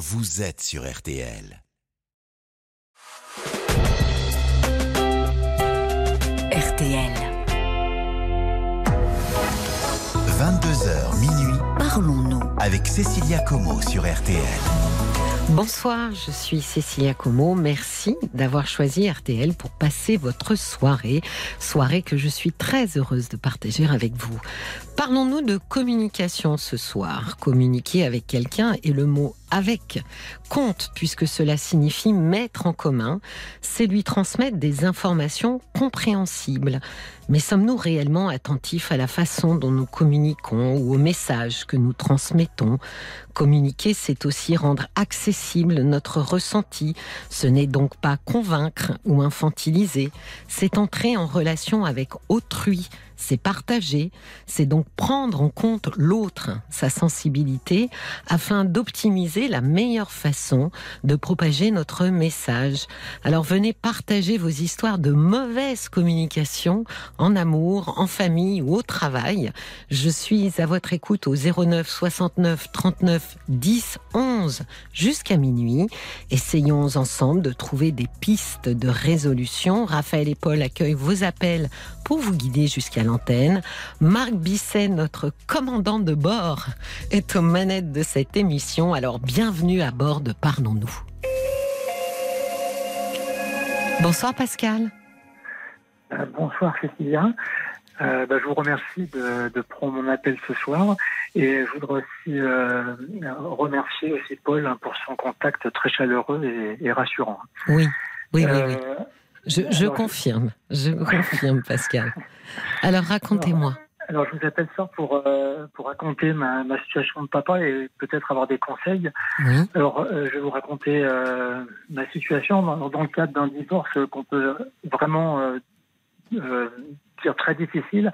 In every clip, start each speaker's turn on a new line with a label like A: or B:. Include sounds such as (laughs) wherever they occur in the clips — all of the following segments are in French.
A: vous êtes sur RTL.
B: RTL.
A: 22h minuit
B: Parlons-nous.
A: avec Cécilia Como sur RTL.
C: Bonsoir, je suis Cécilia Como. Merci d'avoir choisi RTL pour passer votre soirée. Soirée que je suis très heureuse de partager avec vous. Parlons-nous de communication ce soir. Communiquer avec quelqu'un et le mot avec compte, puisque cela signifie mettre en commun, c'est lui transmettre des informations compréhensibles. Mais sommes-nous réellement attentifs à la façon dont nous communiquons ou aux messages que nous transmettons? Communiquer, c'est aussi rendre accessible notre ressenti. Ce n'est donc pas convaincre ou infantiliser, c'est entrer en relation avec autrui, c'est partager, c'est donc prendre en compte l'autre, sa sensibilité, afin d'optimiser la meilleure façon de propager notre message. Alors venez partager vos histoires de mauvaise communication en amour, en famille ou au travail. Je suis à votre écoute au 09 69 39 10 11 jusqu'à minuit. Essayons ensemble de trouver des pistes de résolution. Raphaël et Paul accueillent vos appels pour vous guider jusqu'à l'antenne. Marc Bisset, notre commandant de bord, est aux manettes de cette émission. Alors bienvenue à bord de Parlons-nous. Bonsoir Pascal.
D: Euh, bonsoir Cécilia. Euh, bah, je vous remercie de, de prendre mon appel ce soir et je voudrais aussi euh, remercier aussi Paul hein, pour son contact très chaleureux et, et rassurant.
C: Oui, oui, oui, oui. Je, confirme, je confirme Pascal. (laughs) Alors racontez-moi.
D: Alors je vous appelle ça pour, euh, pour raconter ma, ma situation de papa et peut-être avoir des conseils.
C: Oui,
D: Alors euh, je vais vous raconter euh, ma situation dans, dans le cadre d'un divorce qu'on peut vraiment dire très difficile.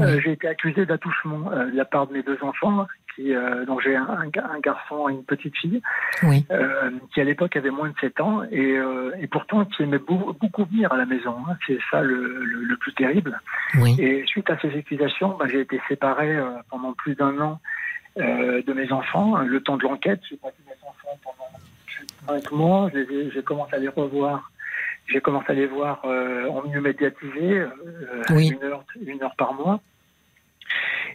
D: Euh, j'ai été accusé d'attouchement euh, de la part de mes deux enfants. Qui, euh, donc j'ai un, un ga- un garçon et une petite fille
C: oui,
D: euh, qui à l'époque avait moins de 7 ans et, et pourtant qui aimait beau- beaucoup venir à la maison. hein. C'est ça le, le, le plus terrible.
C: oui,
D: Et suite à ces accusations, bah, j'ai été séparé pendant plus d'un an de mes enfants. Le temps de l'enquête, j'ai pas vu mes enfants pendant cinq mois. J'ai commencé à les revoir. J'ai commencé à les voir euh, en mieux médiatisé, euh,
C: Oui.
D: une, heure, une heure par mois.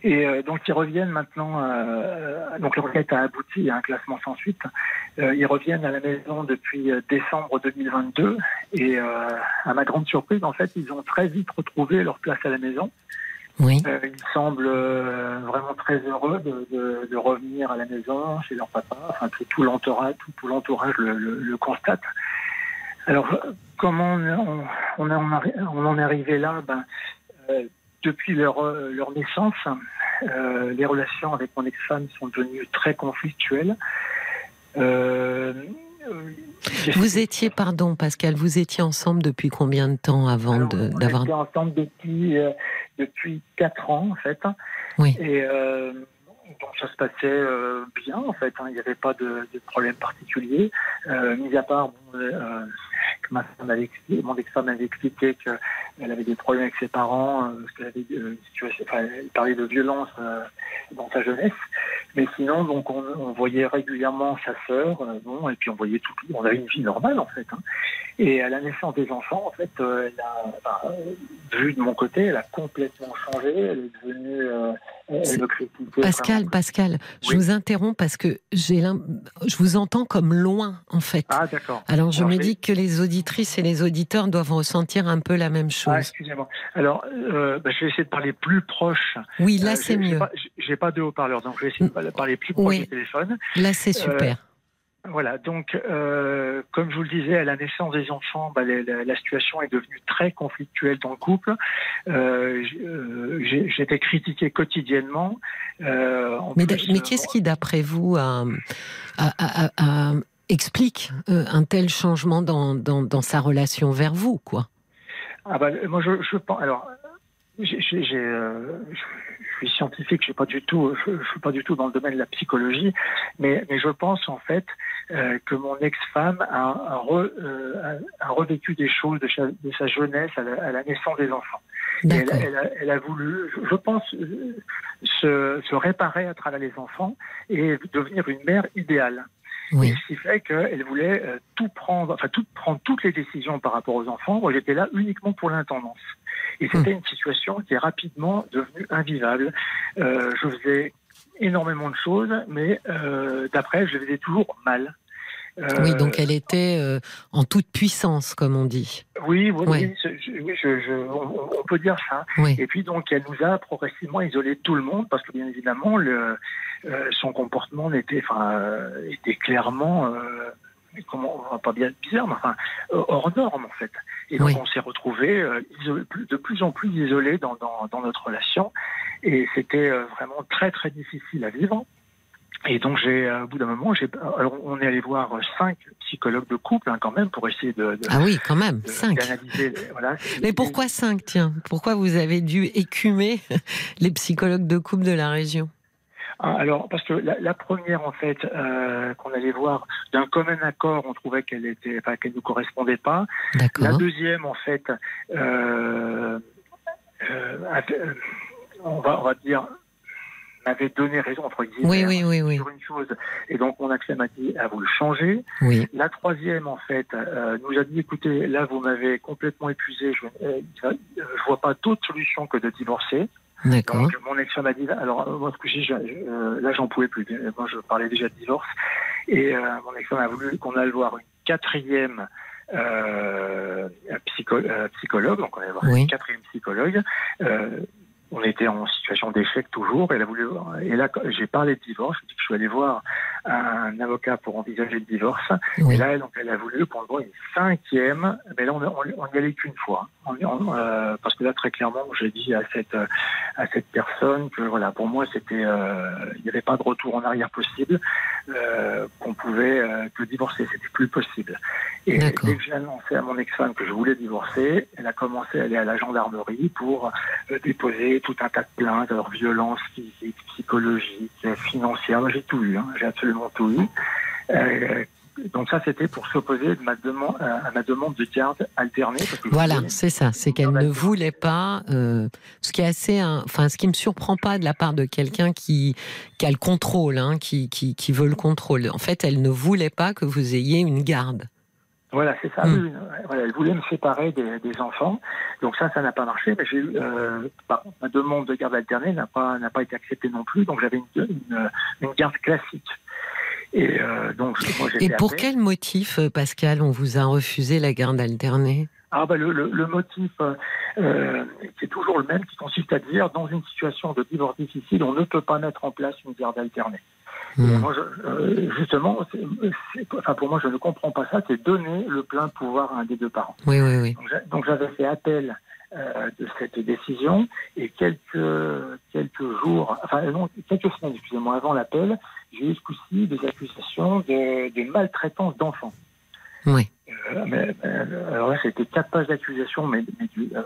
D: Et euh, donc ils reviennent maintenant. euh, donc l'enquête a abouti à un classement sans suite. Euh, ils reviennent à la maison depuis euh, décembre 2022 et euh, à ma grande surprise, en fait, ils ont très vite retrouvé leur place à la maison.
C: oui,
D: Euh, ils semblent euh, vraiment très heureux de, de, de revenir à la maison, chez leur papa. Enfin, tout, tout l'entourage, tout, tout l'entourage le, le, le constate. Alors, comment on, on, on, en arri- on en est arrivé là? Ben, euh, Depuis leur, euh, leur naissance, euh, les relations avec mon ex-femme sont devenues très conflictuelles. Euh,
C: Vous étiez, pardon Pascal, vous étiez ensemble depuis combien de temps avant de-
D: on
C: d'avoir...
D: était ensemble depuis depuis quatre ans en fait.
C: Oui.
D: Et donc ça se passait euh, bien en fait. hein. Il n'y avait pas de, de problème particulier, euh, mis à part bon, euh, que ma femme avait expliqué- mon ex-femme avait expliqué qu'elle avait des problèmes avec ses parents, euh, parce qu'elle avait euh, une situation, enfin, elle parlait de violence euh, dans sa jeunesse. Mais sinon, donc on, on voyait régulièrement sa sœur, euh, bon, et puis on voyait tout, on avait une vie normale en fait. hein. Et à la naissance des enfants, en fait, euh, elle a, enfin, vu de mon côté, elle a complètement changé. Elle est devenue, elle
C: C'est-
D: me critiquait.
C: Pascal,
D: vraiment.
C: Pascal, je
D: Oui.
C: vous interromps parce que j'ai je vous entends comme loin en fait.
D: Ah d'accord.
C: Alors je
D: Alors,
C: me dis que les auditrices et les auditeurs doivent ressentir un peu la même
D: Ah,
C: chose.
D: excusez-moi. Alors, euh, bah, je vais essayer de parler plus proche.
C: Oui, là
D: Euh,
C: c'est
D: j'ai
C: mieux.
D: pas- J'ai j'ai pas de haut-parleur, donc je vais essayer de parler plus proche
C: Oui.
D: du téléphone.
C: Là c'est super.
D: Voilà, donc euh, comme je vous le disais, à la naissance des enfants, bah, la, la- la situation est devenue très conflictuelle dans le couple. Euh, euh, J'étais critiqué quotidiennement. Euh,
C: Mais, mais
D: euh,
C: qu'est-ce qui, d'après vous, a- explique euh, un tel changement dans, dans, dans sa relation vers vous, quoi
D: Ah bah, moi, je, je pense. Alors, j'ai, j'ai- j'ai, euh, je suis scientifique, je suis pas du tout, je, je suis pas du tout dans le domaine de la psychologie, mais, mais je pense en fait euh, que mon ex-femme a, a re- euh, a- a revécu des choses de sa, de sa jeunesse à la, à la naissance des enfants. Et elle, a, elle a voulu, je- pense, euh, se, se réparer à travers les enfants et devenir une mère idéale.
C: Oui.
D: Et ce qui fait qu'elle voulait euh, tout prendre, enfin tout prendre toutes les décisions par rapport aux enfants. Moi, j'étais là uniquement pour l'intendance. Et c'était une situation qui est rapidement devenue invivable. Euh, je faisais énormément de choses, mais euh, d'après, je les faisais toujours mal. Euh,
C: Oui, donc elle était euh, en toute puissance, comme on dit.
D: Oui, oui,
C: Ouais.
D: oui, je- je- oui, je- je- on, on peut dire ça.
C: Oui,
D: Et puis donc, elle nous a progressivement isolé tout le monde parce que bien évidemment, le, euh, son comportement n'était, enfin, euh, était clairement, euh, comment, on va pas bien bizarre, mais enfin, euh, hors norme en fait. Et donc,
C: Oui.
D: on s'est euh, plus- de plus en plus isolés dans, dans, dans notre relation, et c'était euh, vraiment très très difficile à vivre. Et donc j'ai, euh, au bout d'un moment, j'ai, on est allé voir cinq psychologues de couple hein, quand même pour essayer de, de-
C: ah oui, quand même,
D: de-
C: cinq.
D: Voilà.
C: Mais pourquoi cinq, tiens? Pourquoi vous avez dû écumer (laughs) les psychologues de couple de la région?
D: Ah, Alors, parce que la, la première, en fait, euh, qu'on allait voir, d'un commun accord, on trouvait qu'elle était, enfin, qu'elle nous correspondait pas. La deuxième, en fait, euh, avait- on va, on va dire, m'avait donné raison entre guillemets
C: Oui, oui, oui, oui.
D: sur une chose, et donc mon accès m'a dit à vous le changer.
C: Oui,
D: La troisième, en fait, euh, nous a dit écoutez, là, vous m'avez complètement épuisé. Je, euh, je vois pas d'autre solution que de divorcer.
C: d'accord.
D: Donc mon ex m'a dit, alors euh, moi ce que j'ai, je- euh, là j'en pouvais plus. Moi je parlais déjà de divorce et euh, mon ex a voulu qu'on aille voir une quatrième euh, psycho- euh, psychologue, donc on allait voir
C: Oui.
D: une quatrième psychologue. Euh, on était en situation d'échec toujours. Elle a voulu, et là j'ai parlé de divorce. Je dis que je suis allé voir un avocat pour envisager le divorce.
C: Oui.
D: Et là, donc, elle a voulu qu'on voit une cinquième, mais là, on, on, on y allait qu'une fois. On- euh, parce que là, très clairement, j'ai dit à cette, à cette personne que, voilà, pour moi, c'était, euh, il n'y avait pas de retour en arrière possible, euh, qu'on pouvait que divorcer, c'était plus possible. Et dès que j'ai annoncé à mon ex-femme que je voulais divorcer, elle a commencé à aller à la gendarmerie pour déposer tout un tas de plaintes, alors violence physique, psychologique, euh, financière. Moi, j'ai tout eu, hein, j'ai absolument tout eu. Euh, donc ça, c'était pour s'opposer ma demande, à ma demande de garde alternée. parce que je
C: Voilà, c'est ça. C'est qu'elle ne voulait pas. euh, ce qui est assez, hein, enfin, ce qui me surprend pas de la part de quelqu'un qui, qui a le contrôle, hein, qui, qui, qui veut le contrôle. En fait, elle ne voulait pas que vous ayez une garde.
D: Voilà, c'est ça. Voilà, elle voulait me séparer des, des enfants. Donc ça, ça n'a pas marché. Mais j'ai eu, euh, contre, ma demande de garde alternée n'a pas n'a pas été acceptée non plus. Donc j'avais une, une, une garde classique. Et euh, donc moi
C: Et pour quel motif, euh, Pascal, on vous a refusé la garde alternée?
D: Ah bah le, le, le motif euh, qui est toujours le même, qui consiste à dire dans une situation de divorce difficile, on ne peut pas mettre en place une garde alternée. Et
C: Hmm.
D: moi, je- euh, justement, enfin pour moi, je ne comprends pas ça. C'est donner le plein pouvoir à un des deux parents.
C: Oui, oui, oui.
D: Donc, j'a- Donc j'avais fait appel euh, de cette décision et quelques quelques jours, enfin non, quelques semaines, excusez-moi, avant l'appel, j'ai eu ce coup-ci des accusations de, de maltraitance d'enfants.
C: Oui.
D: Euh, mais, alors là, c'était quatre pages d'accusation, mais, mais du, euh,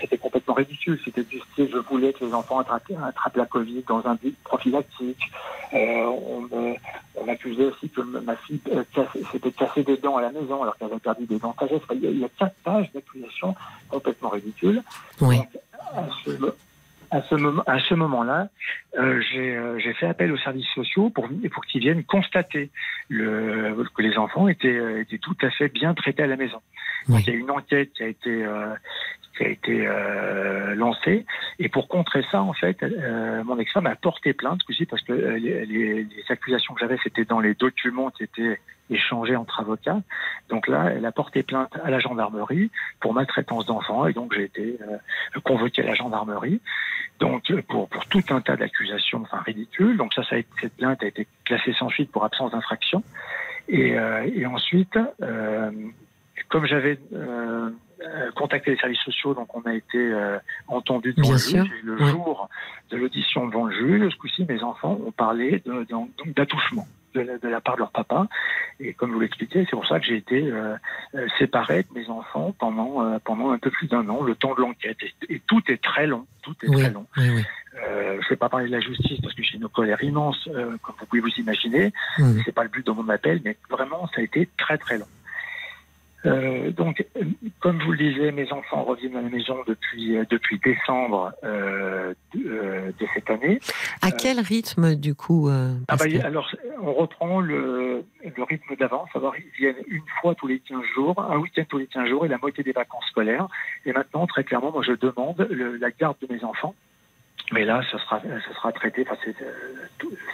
D: c'était complètement ridicule. C'était du style, je voulais que les enfants attrapent, attrapent la Covid dans un but prophylactique. Euh, on, me- on m'accusait aussi que ma fille euh, s'était cassé des dents à la maison alors qu'elle avait perdu des dents sagesse. Il, y a, il y a quatre pages d'accusations complètement ridicules.
C: Oui.
D: Donc, à ce, à ce moment, à ce moment-là, euh, j'ai euh, j'ai fait appel aux services sociaux pour, pour qu'ils viennent constater le, que les enfants étaient, étaient tout à fait bien traités à la maison. Donc, il y a une enquête qui a été, euh, a été euh. Et pour contrer ça, en fait, euh, mon ex-femme a porté plainte, aussi parce que euh, les, accusations que j'avais, c'était dans les documents qui étaient échangés entre avocats. Donc là, elle a porté plainte à la gendarmerie pour maltraitance d'enfants. Et donc, j'ai été euh, convoqué à la gendarmerie. Donc, pour, tout un tas d'accusations, enfin, ridicules. Donc, ça, ça a été, cette plainte a été classée sans suite pour absence d'infraction. Et, ensuite, comme j'avais euh, contacté les services sociaux, donc on a été euh, entendu devant
C: Bien
D: le
C: sûr,
D: juge. Et le jour de l'audition devant le juge, ce coup-ci, mes enfants ont parlé de- de- donc d'attouchement de la, de la part de leur papa. Et comme je vous l'expliquais, c'est pour ça que j'ai été euh, euh, séparé de mes enfants pendant, euh, pendant un peu plus d'un an, le temps de l'enquête. Et, et tout est très long, tout est
C: Oui,
D: très long.
C: oui, oui.
D: Euh, je ne vais pas parler de la justice parce que j'ai une colère immense, euh, comme vous pouvez vous imaginer. C'est pas le but de mon appel, mais vraiment, ça a été très très long. Euh, donc, comme je vous le disais, mes enfants reviennent à la maison depuis, euh, depuis décembre euh, de, euh, de, cette année.
C: À quel rythme, du coup
D: ah bah, Alors, on reprend le, le rythme d'avant, savoir ils viennent une fois tous les 15 jours, un week-end tous les 15 jours et la moitié des vacances scolaires. Et maintenant, très clairement, moi, je demande le, la garde de mes enfants. Mais là, ce sera, ce sera traité. Enfin,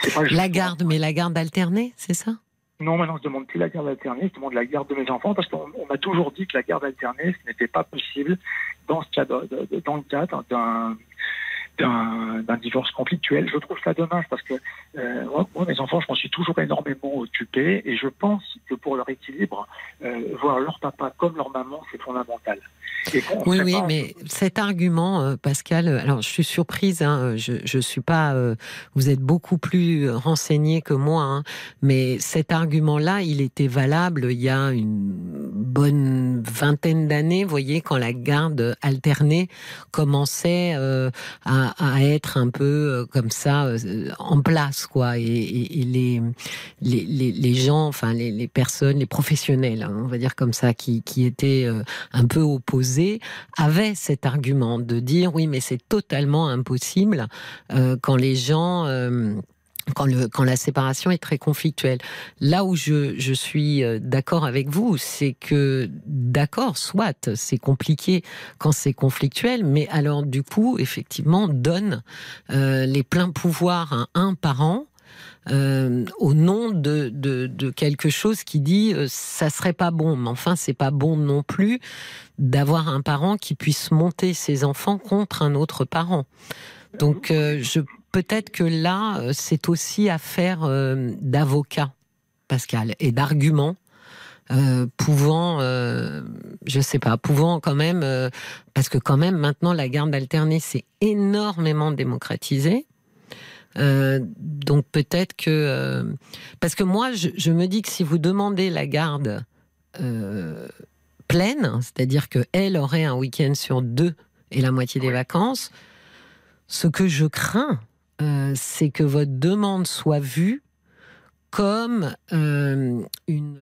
C: c'est pas la garde, mais la garde alternée, c'est ça?
D: Non, maintenant je demande plus la garde alternée, je demande la garde de mes enfants parce qu'on m'a toujours dit que la garde alternée, ce n'était pas possible dans, ce dans le cadre d'un d'un divorce conflictuel. Je trouve ça dommage parce que euh, moi, mes enfants, je m'en suis toujours énormément occupé et je pense que pour leur équilibre, euh, voir leur papa comme leur maman, c'est fondamental.
C: Oui, oui, mais cet argument, euh, Pascal, euh, alors je suis surprise, hein, je ne suis pas. Euh, vous êtes beaucoup plus renseigné que moi, hein, mais cet argument-là, il était valable il y a une bonne vingtaine d'années, vous voyez, quand la garde alternée commençait à, à, être un peu comme ça en place, quoi, et, et, les, les, les, gens, enfin les, les personnes, les professionnels, hein, on va dire comme ça, qui, qui étaient un peu opposés avait cet argument de dire oui, mais c'est totalement impossible euh, quand les gens euh, quand, le, quand, la séparation est très conflictuelle. Là où je, je suis euh, d'accord avec vous, c'est que, d'accord, soit, c'est compliqué quand c'est conflictuel, mais alors du coup, effectivement, donne les pleins pouvoirs à un parent euh, au nom de, quelque chose qui dit euh, ça serait pas bon. Mais enfin, c'est pas bon non plus d'avoir un parent qui puisse monter ses enfants contre un autre parent. Donc, euh, peut-être que là, c'est aussi affaire d'avocat, Pascal, et d'arguments. Pouvant, je sais pas, pouvant quand même, parce que quand même maintenant la garde alternée s'est énormément démocratisée. Euh, donc peut-être que... Euh, parce que moi, je, me dis que si vous demandez la garde euh, pleine, c'est-à-dire qu'elle aurait un week-end sur deux et la moitié des vacances, ce que je crains, c'est que votre demande soit vue comme une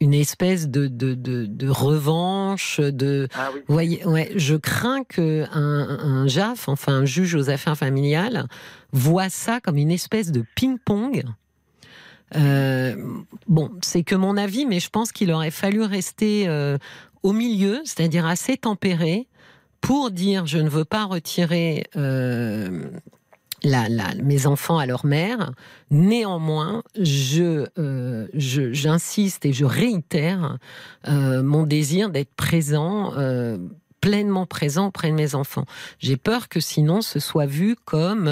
C: une espèce de, de, de, revanche, de. Ah voyez, ouais, je crains que un, un, JAF, enfin un juge aux affaires familiales, voit ça comme une espèce de ping-pong. Euh, bon, c'est que mon avis, mais je pense qu'il aurait fallu rester euh, au milieu, c'est-à-dire assez tempéré, pour dire je ne veux pas retirer euh, mes enfants à leur mère. Néanmoins, je, euh, j'insiste et je réitère euh, mon désir d'être présent. Euh, pleinement présent auprès de mes enfants. J'ai peur que sinon ce soit vu comme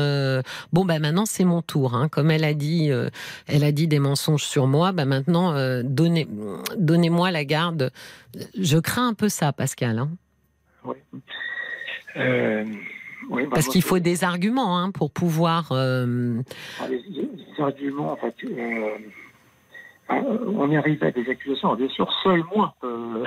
C: bon bah maintenant c'est mon tour. Hein. Comme elle a dit, elle a dit des mensonges sur moi. Bah maintenant donnez donnez-moi la garde. Je crains un peu ça, Pascal. Hein. Oui. Bah, Parce qu'il faut des arguments hein, pour pouvoir. Euh...
D: Ah, les, arguments, en fait, euh, euh, on arrive à des accusations. Bien sûr, seul moi peut,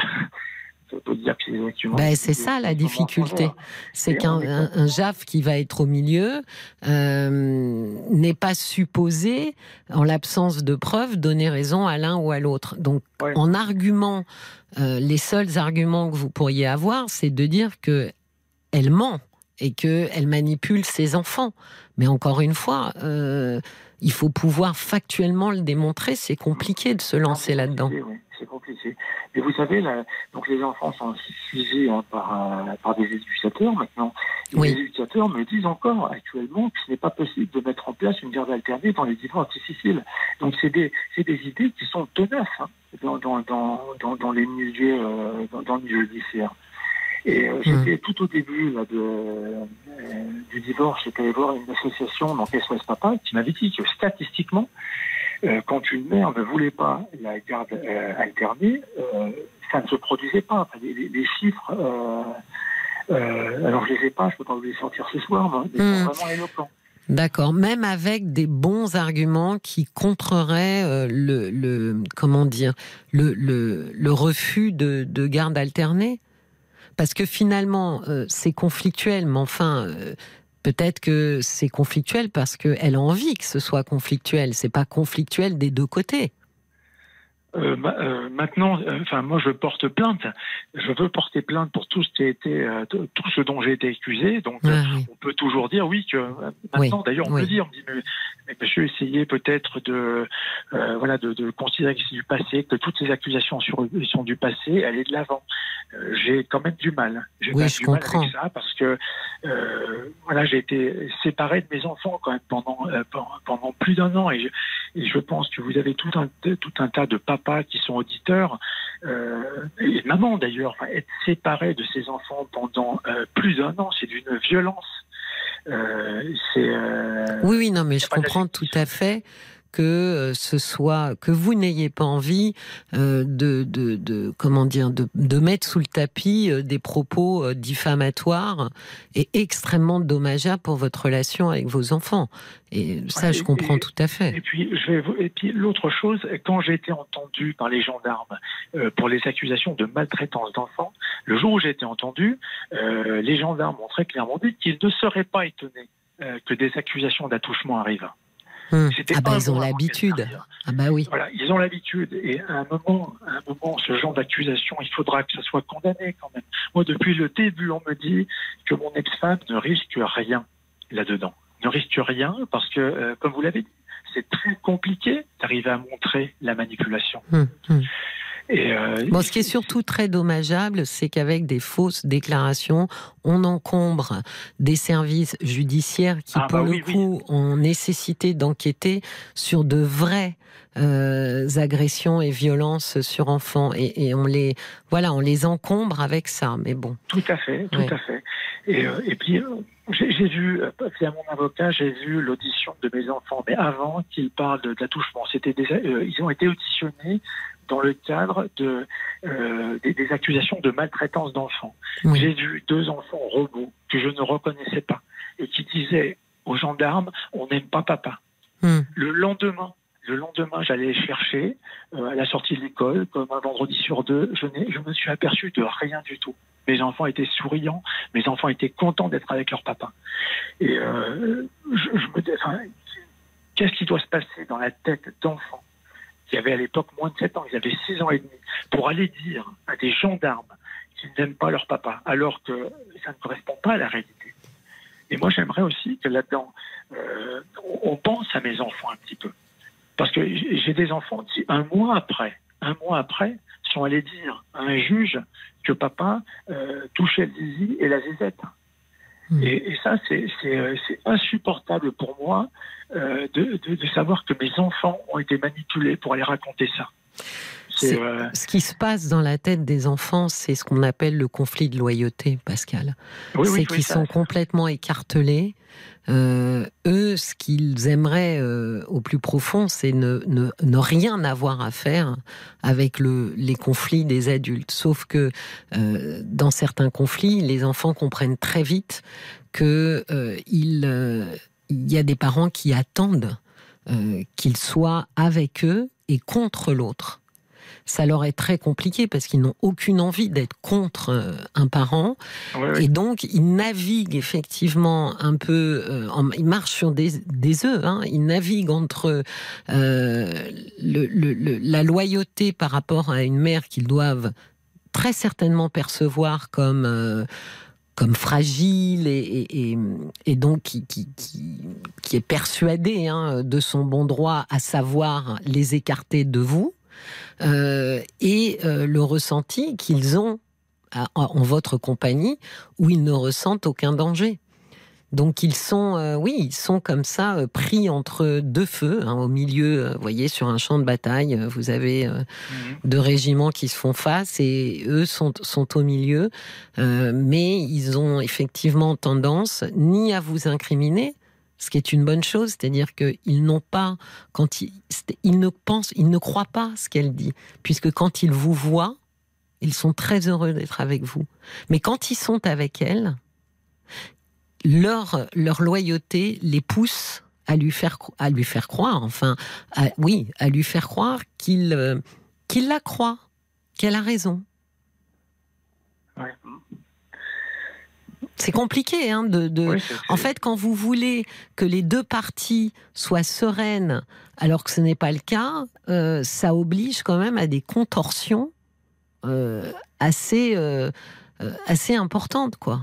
D: (laughs) dire que les
C: accusations. Ben, c'est ça la difficulté. C'est qu'un un, JAF qui va être au milieu euh, n'est pas supposé, en l'absence de preuves, donner raison à l'un ou à l'autre. Donc, en argument, les seuls arguments que vous pourriez avoir, c'est de dire que elle ment et qu'elle manipule ses enfants. Mais encore une fois, euh, il faut pouvoir factuellement le démontrer. C'est compliqué de se lancer là-dedans.
D: Oui, c'est compliqué. Et vous savez, là, donc les enfants sont suivis hein, par, euh, par des éducateurs maintenant. Les éducateurs me disent encore actuellement que ce n'est pas possible de mettre en place une garde alternée dans les divorces difficiles. Donc c'est des, des idées qui sont tenaces hein, dans, dans, dans, dans, les milieux, euh, dans, dans le milieu judiciaire. Et euh, j'étais hmm. tout au début là, de, euh, du divorce, j'étais allé voir une association, donc SOS Papa, qui m'avait dit que statistiquement, euh, quand une mère ne voulait pas la garde alternée, ça ne se produisait pas. les, les, chiffres, alors je les ai pas, je peux pas vous les sortir ce soir, mais ils sont hmm. vraiment éloquents.
C: D'accord, même avec des bons arguments qui contreraient le, le, comment dire le, le, le refus de, de garde alternée parce que finalement, euh, c'est conflictuel, mais enfin, euh, peut-être que c'est conflictuel parce qu'elle a envie que ce soit conflictuel. C'est pas conflictuel des deux côtés.
D: euh, euh, maintenant, euh, enfin moi je porte plainte. Je veux porter plainte pour tout ce qui a été, tout ce dont j'ai été accusé. Donc on peut toujours dire oui que maintenant, d'ailleurs, on peut dire, mais, monsieur, essayez peut-être de, voilà, de, considérer que c'est du passé, que toutes ces accusations sur, sont du passé, aller de l'avant. J'ai quand même du mal. J'ai
C: oui,
D: du
C: mal avec
D: ça parce que voilà, j'ai été séparé de mes enfants quand même pendant pendant, plus d'un an et je, et je pense que vous avez tout un tout un tas de papas qui sont auditeurs, euh, et maman d'ailleurs, être séparée de ses enfants pendant euh, plus d'un an, c'est d'une violence.
C: Euh, oui, oui, non, mais je comprends tout à fait que euh, ce soit que vous n'ayez pas envie euh, de, de, comment dire de, de, mettre sous le tapis euh, des propos diffamatoires et extrêmement dommageables pour votre relation avec vos enfants. Et ça, je comprends tout à fait.
D: Et puis, je vais, et puis l'autre chose, quand j'ai été entendu par les gendarmes pour les accusations de maltraitance d'enfants, le jour où j'ai été entendu, les gendarmes ont très clairement dit qu'ils ne seraient pas étonnés que des accusations d'attouchement arrivent.
C: Hum. Ah bah ils ont l'habitude. Ah bah oui.
D: Voilà, ils ont l'habitude. Et à un moment, à un moment, ce genre d'accusation, il faudra que ça soit condamné quand même. Moi, depuis le début, on me dit que mon ex-femme ne risque rien là-dedans. Ne risque rien parce que, euh, comme vous l'avez dit, c'est très compliqué d'arriver à montrer la manipulation. Hum, hum.
C: Euh, bon, ce qui est surtout très dommageable, c'est qu'avec des fausses déclarations, on encombre des services judiciaires qui, ah, pour bah le coup, ont nécessité d'enquêter sur de vraies euh, agressions et violences sur enfants, et, on les, voilà, on les encombre avec ça. Mais bon.
D: Tout à fait, tout à fait. Et, euh, et puis. J'ai vu, via mon avocat, j'ai vu l'audition de mes enfants, mais avant qu'ils parlent d'attouchement, c'était ils ont été auditionnés dans le cadre de, euh, des, accusations de maltraitance d'enfants. J'ai vu deux enfants robots que je ne reconnaissais pas et qui disaient aux gendarmes on n'aime pas papa. Hmm. Le lendemain, le lendemain, j'allais chercher euh, à la sortie de l'école, comme un vendredi sur deux. Je, je me suis aperçu de rien du tout. Mes enfants étaient souriants, mes enfants étaient contents d'être avec leur papa. Et euh, je, me dis, qu'est-ce qui doit se passer dans la tête d'enfants qui avaient à l'époque moins de 7 ans, ils avaient 6 ans et demi, pour aller dire à des gendarmes qu'ils n'aiment pas leur papa, alors que ça ne correspond pas à la réalité. Et moi, j'aimerais aussi que là-dedans, euh, on pense à mes enfants un petit peu. Parce que j'ai des enfants qui, un mois après, un mois après, sont allés dire à un juge que papa euh, touchait le zizi et la zizette. Hmm. Et, ça, euh, c'est insupportable pour moi euh, de, savoir que mes enfants ont été manipulés pour aller raconter ça.
C: Euh, ce qui se passe dans la tête des enfants, c'est ce qu'on appelle le conflit de loyauté, Pascal. c'est qu'ils sont complètement écartelés. eux, ce qu'ils aimeraient au plus profond, c'est ne, ne, rien avoir à faire avec le, les conflits des adultes. Sauf que dans certains conflits, les enfants comprennent très vite que il y a des parents qui attendent qu'ils soient avec eux et contre l'autre ça leur est très compliqué parce qu'ils n'ont aucune envie d'être contre euh, un parent. Et donc, ils naviguent effectivement un peu, euh, ils marchent sur des, des œufs, hein. ils naviguent entre euh, le, la loyauté par rapport à une mère qu'ils doivent très certainement percevoir comme comme fragile et, et, donc qui, qui, qui, est persuadée hein, de son bon droit, à savoir les écarter de vous. Euh, et euh, le ressenti qu'ils ont en votre compagnie où ils ne ressentent aucun danger. Donc ils sont, euh, oui, ils sont comme ça pris entre deux feux, hein, au milieu. vous voyez, sur un champ de bataille, vous avez mhm. deux régiments qui se font face et eux sont, sont au milieu. mais ils ont effectivement tendance ni à vous incriminer, ce qui est une bonne chose, c'est-à-dire qu'ils n'ont pas, quand ils, ne pensent, ils ne croient pas ce qu'elle dit, puisque quand ils vous voient, ils sont très heureux d'être avec vous. Mais quand ils sont avec elle, leur, leur loyauté les pousse à lui faire, à lui faire croire, enfin, oui, à lui faire croire qu'il euh, qu'il la croit, qu'elle a raison. C'est compliqué, hein, de. de...
D: Oui,
C: En fait, quand vous voulez que les deux parties soient sereines, alors que ce n'est pas le cas, euh, ça oblige quand même à des contorsions euh, assez, euh, assez importantes, quoi.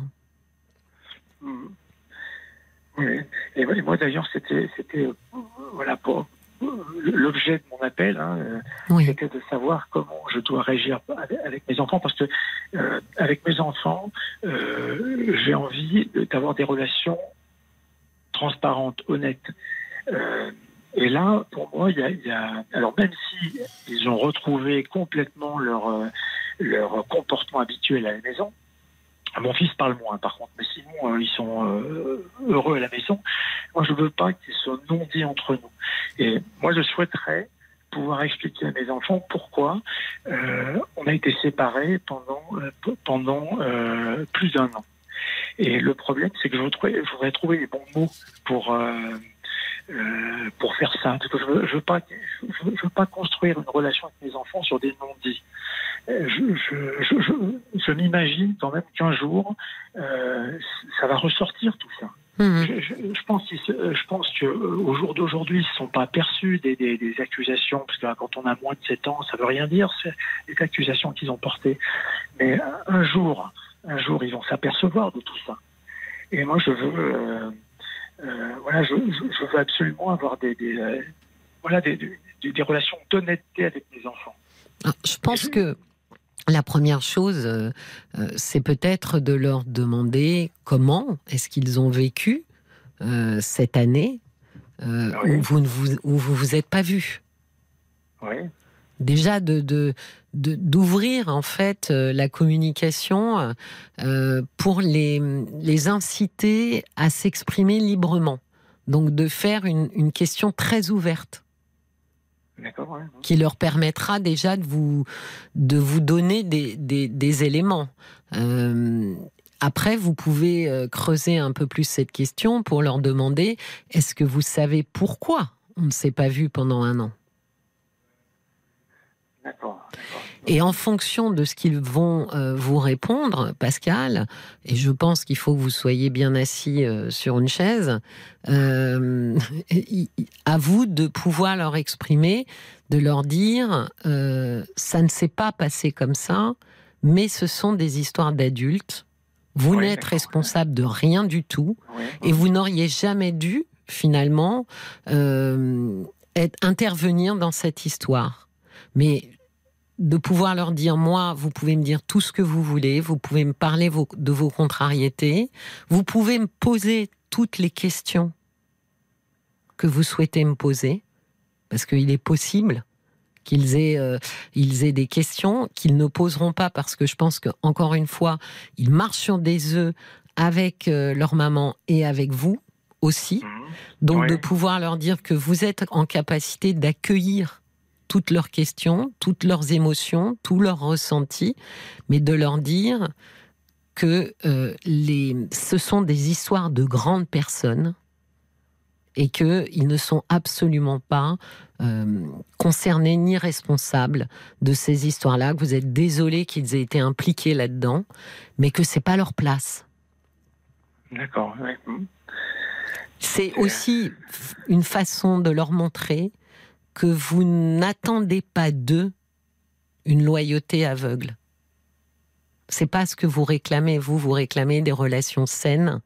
D: Mm. Oui. Et moi- d'ailleurs, c'était, c'était, voilà, pour l'objet de mon appel, hein,
C: Oui.
D: c'était de savoir comment je dois réagir avec- mes enfants, parce que euh, avec mes enfants, euh, j'ai envie d'avoir des relations transparentes, honnêtes. Euh, et là, pour moi, il y a, il y a- alors même si ils ont retrouvé complètement leur leur comportement habituel à la maison. Mon fils parle moins, par contre, mais sinon euh, ils sont euh, heureux à la maison. Moi, je veux pas qu'ils soient non dits entre nous. Et moi, je souhaiterais pouvoir expliquer à mes enfants pourquoi euh, on a été séparés pendant euh, pendant euh, plus d'un an. Et le problème, c'est que je voudrais, trouver les bons mots pour euh, pour faire ça. Parce que je je veux pas je veux pas construire une relation avec mes enfants sur des non-dits. Euh, Je, je, je, je, je m'imagine quand même qu'un jour, euh, ça va ressortir tout ça.
C: Mhm.
D: Je, pense, je pense que euh, au jour d'aujourd'hui, ils ne sont pas aperçus des, des, des accusations, parce que quand on a moins de 7 ans, ça veut rien dire, les accusations qu'ils ont portées. Mais un, jour, un jour, ils vont s'apercevoir de tout ça. Et moi, je veux, euh, euh, voilà, je, veux absolument avoir des, des euh, voilà, des, des, des relations d'honnêteté avec mes enfants.
C: Ah, Je pense que la première chose, euh, euh, c'est peut-être de leur demander comment est-ce qu'ils ont vécu euh, cette année euh,
D: Oui.
C: où vous ne vous, où vous vous êtes pas vus.
D: Oui.
C: Déjà de de- de- d'ouvrir en fait la communication pour les les inciter à s'exprimer librement. Donc de faire une, une question très ouverte. Qui leur permettra déjà de vous, de vous donner des, des, des éléments. Euh, après, vous pouvez euh, creuser un peu plus cette question pour leur demander est-ce que vous savez pourquoi on ne s'est pas vu pendant un an?
D: D'accord.
C: Et en fonction de ce qu'ils vont euh, vous répondre, Pascal, et je pense qu'il faut que vous soyez bien assis euh, sur une chaise, euh, (laughs) à vous de pouvoir leur exprimer, de leur dire, ça ne s'est pas passé comme ça, mais ce sont des histoires d'adultes. Vous
D: Oui,
C: n'êtes responsable de rien du tout.
D: Oui.
C: Et vous n'auriez jamais dû, finalement, être, intervenir dans cette histoire. Mais de pouvoir leur dire, moi, vous pouvez me dire tout ce que vous voulez, vous pouvez me parler vos- de vos contrariétés, vous pouvez me poser toutes les questions que vous souhaitez me poser, parce qu'il est possible qu'ils aient, euh, ils aient des questions qu'ils ne poseront pas, parce que je pense que encore une fois, ils marchent sur des œufs avec euh, leur maman et avec vous aussi.
D: Mhm.
C: Donc
D: Oui.
C: de pouvoir leur dire que vous êtes en capacité d'accueillir toutes leurs questions, toutes leurs émotions, tous leurs ressentis, mais de leur dire que euh, les, ce sont des histoires de grandes personnes et qu'ils ne sont absolument pas euh, concernés ni responsables de ces histoires-là, que vous êtes désolé qu'ils aient été impliqués là-dedans, mais que c'est pas leur place.
D: D'accord. oui.
C: C'est aussi une façon de leur montrer que vous n'attendez pas d'eux une loyauté aveugle. C'est pas ce que vous réclamez. Vous, vous réclamez des relations saines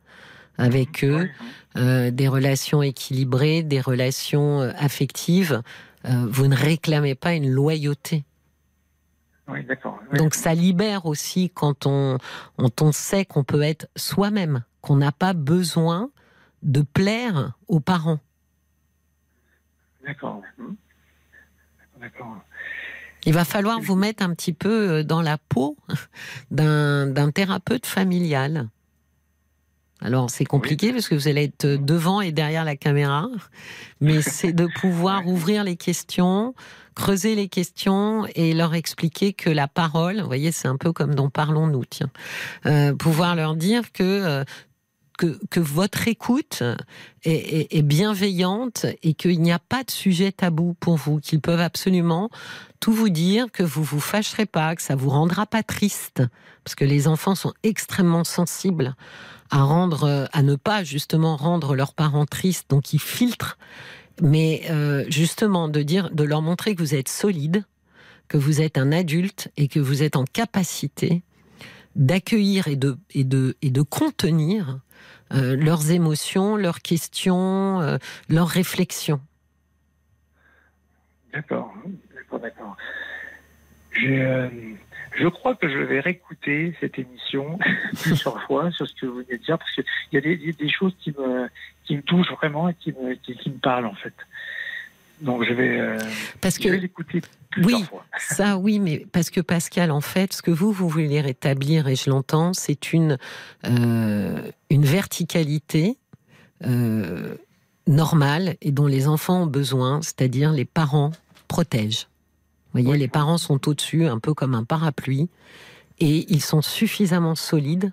C: avec eux,
D: Oui, oui.
C: euh, des relations équilibrées, des relations euh, affectives. Euh, vous ne réclamez pas une loyauté.
D: Oui, d'accord. oui.
C: Donc ça libère aussi quand on, quand on sait qu'on peut être soi-même, qu'on n'a pas besoin de plaire aux parents.
D: D'accord. Mhm. D'accord.
C: Il va falloir vous mettre un petit peu euh, dans la peau (laughs) d'un d'un thérapeute familial. Alors c'est compliqué parce que vous allez être devant et derrière la caméra, mais (laughs) c'est de pouvoir ouvrir les questions, creuser les questions et leur expliquer que la parole, vous voyez, c'est un peu comme dont parlons-nous, tiens, Euh, pouvoir leur dire que euh, que, votre écoute est, bienveillante et qu'il n'y a pas de sujet tabou pour vous, qu'ils peuvent absolument tout vous dire, que vous vous fâcherez pas, que ça vous rendra pas triste, parce que les enfants sont extrêmement sensibles à ne pas justement rendre leurs parents tristes, donc ils filtrent. Mais euh, justement de dire, de leur montrer que vous êtes solide, que vous êtes un adulte et que vous êtes en capacité d'accueillir et de, et, de, et de contenir euh, leurs émotions, leurs questions, euh, leurs réflexions.
D: D'accord, d'accord, d'accord. Euh, je crois que je vais réécouter cette émission (laughs) plusieurs fois sur ce que vous venez de dire, parce qu'il y a des, des, choses qui me, qui me touchent vraiment et qui me, qui, qui me parlent en fait. Donc je vais, euh,
C: parce que,
D: l'écouter
C: oui,
D: fois. (laughs)
C: ça oui, mais parce que Pascal, en fait, ce que vous vous voulez rétablir, et je l'entends, c'est une euh, une verticalité euh, normale et dont les enfants ont besoin, c'est-à-dire les parents protègent. Vous voyez, les parents sont au-dessus, un peu comme un parapluie, et ils sont suffisamment solides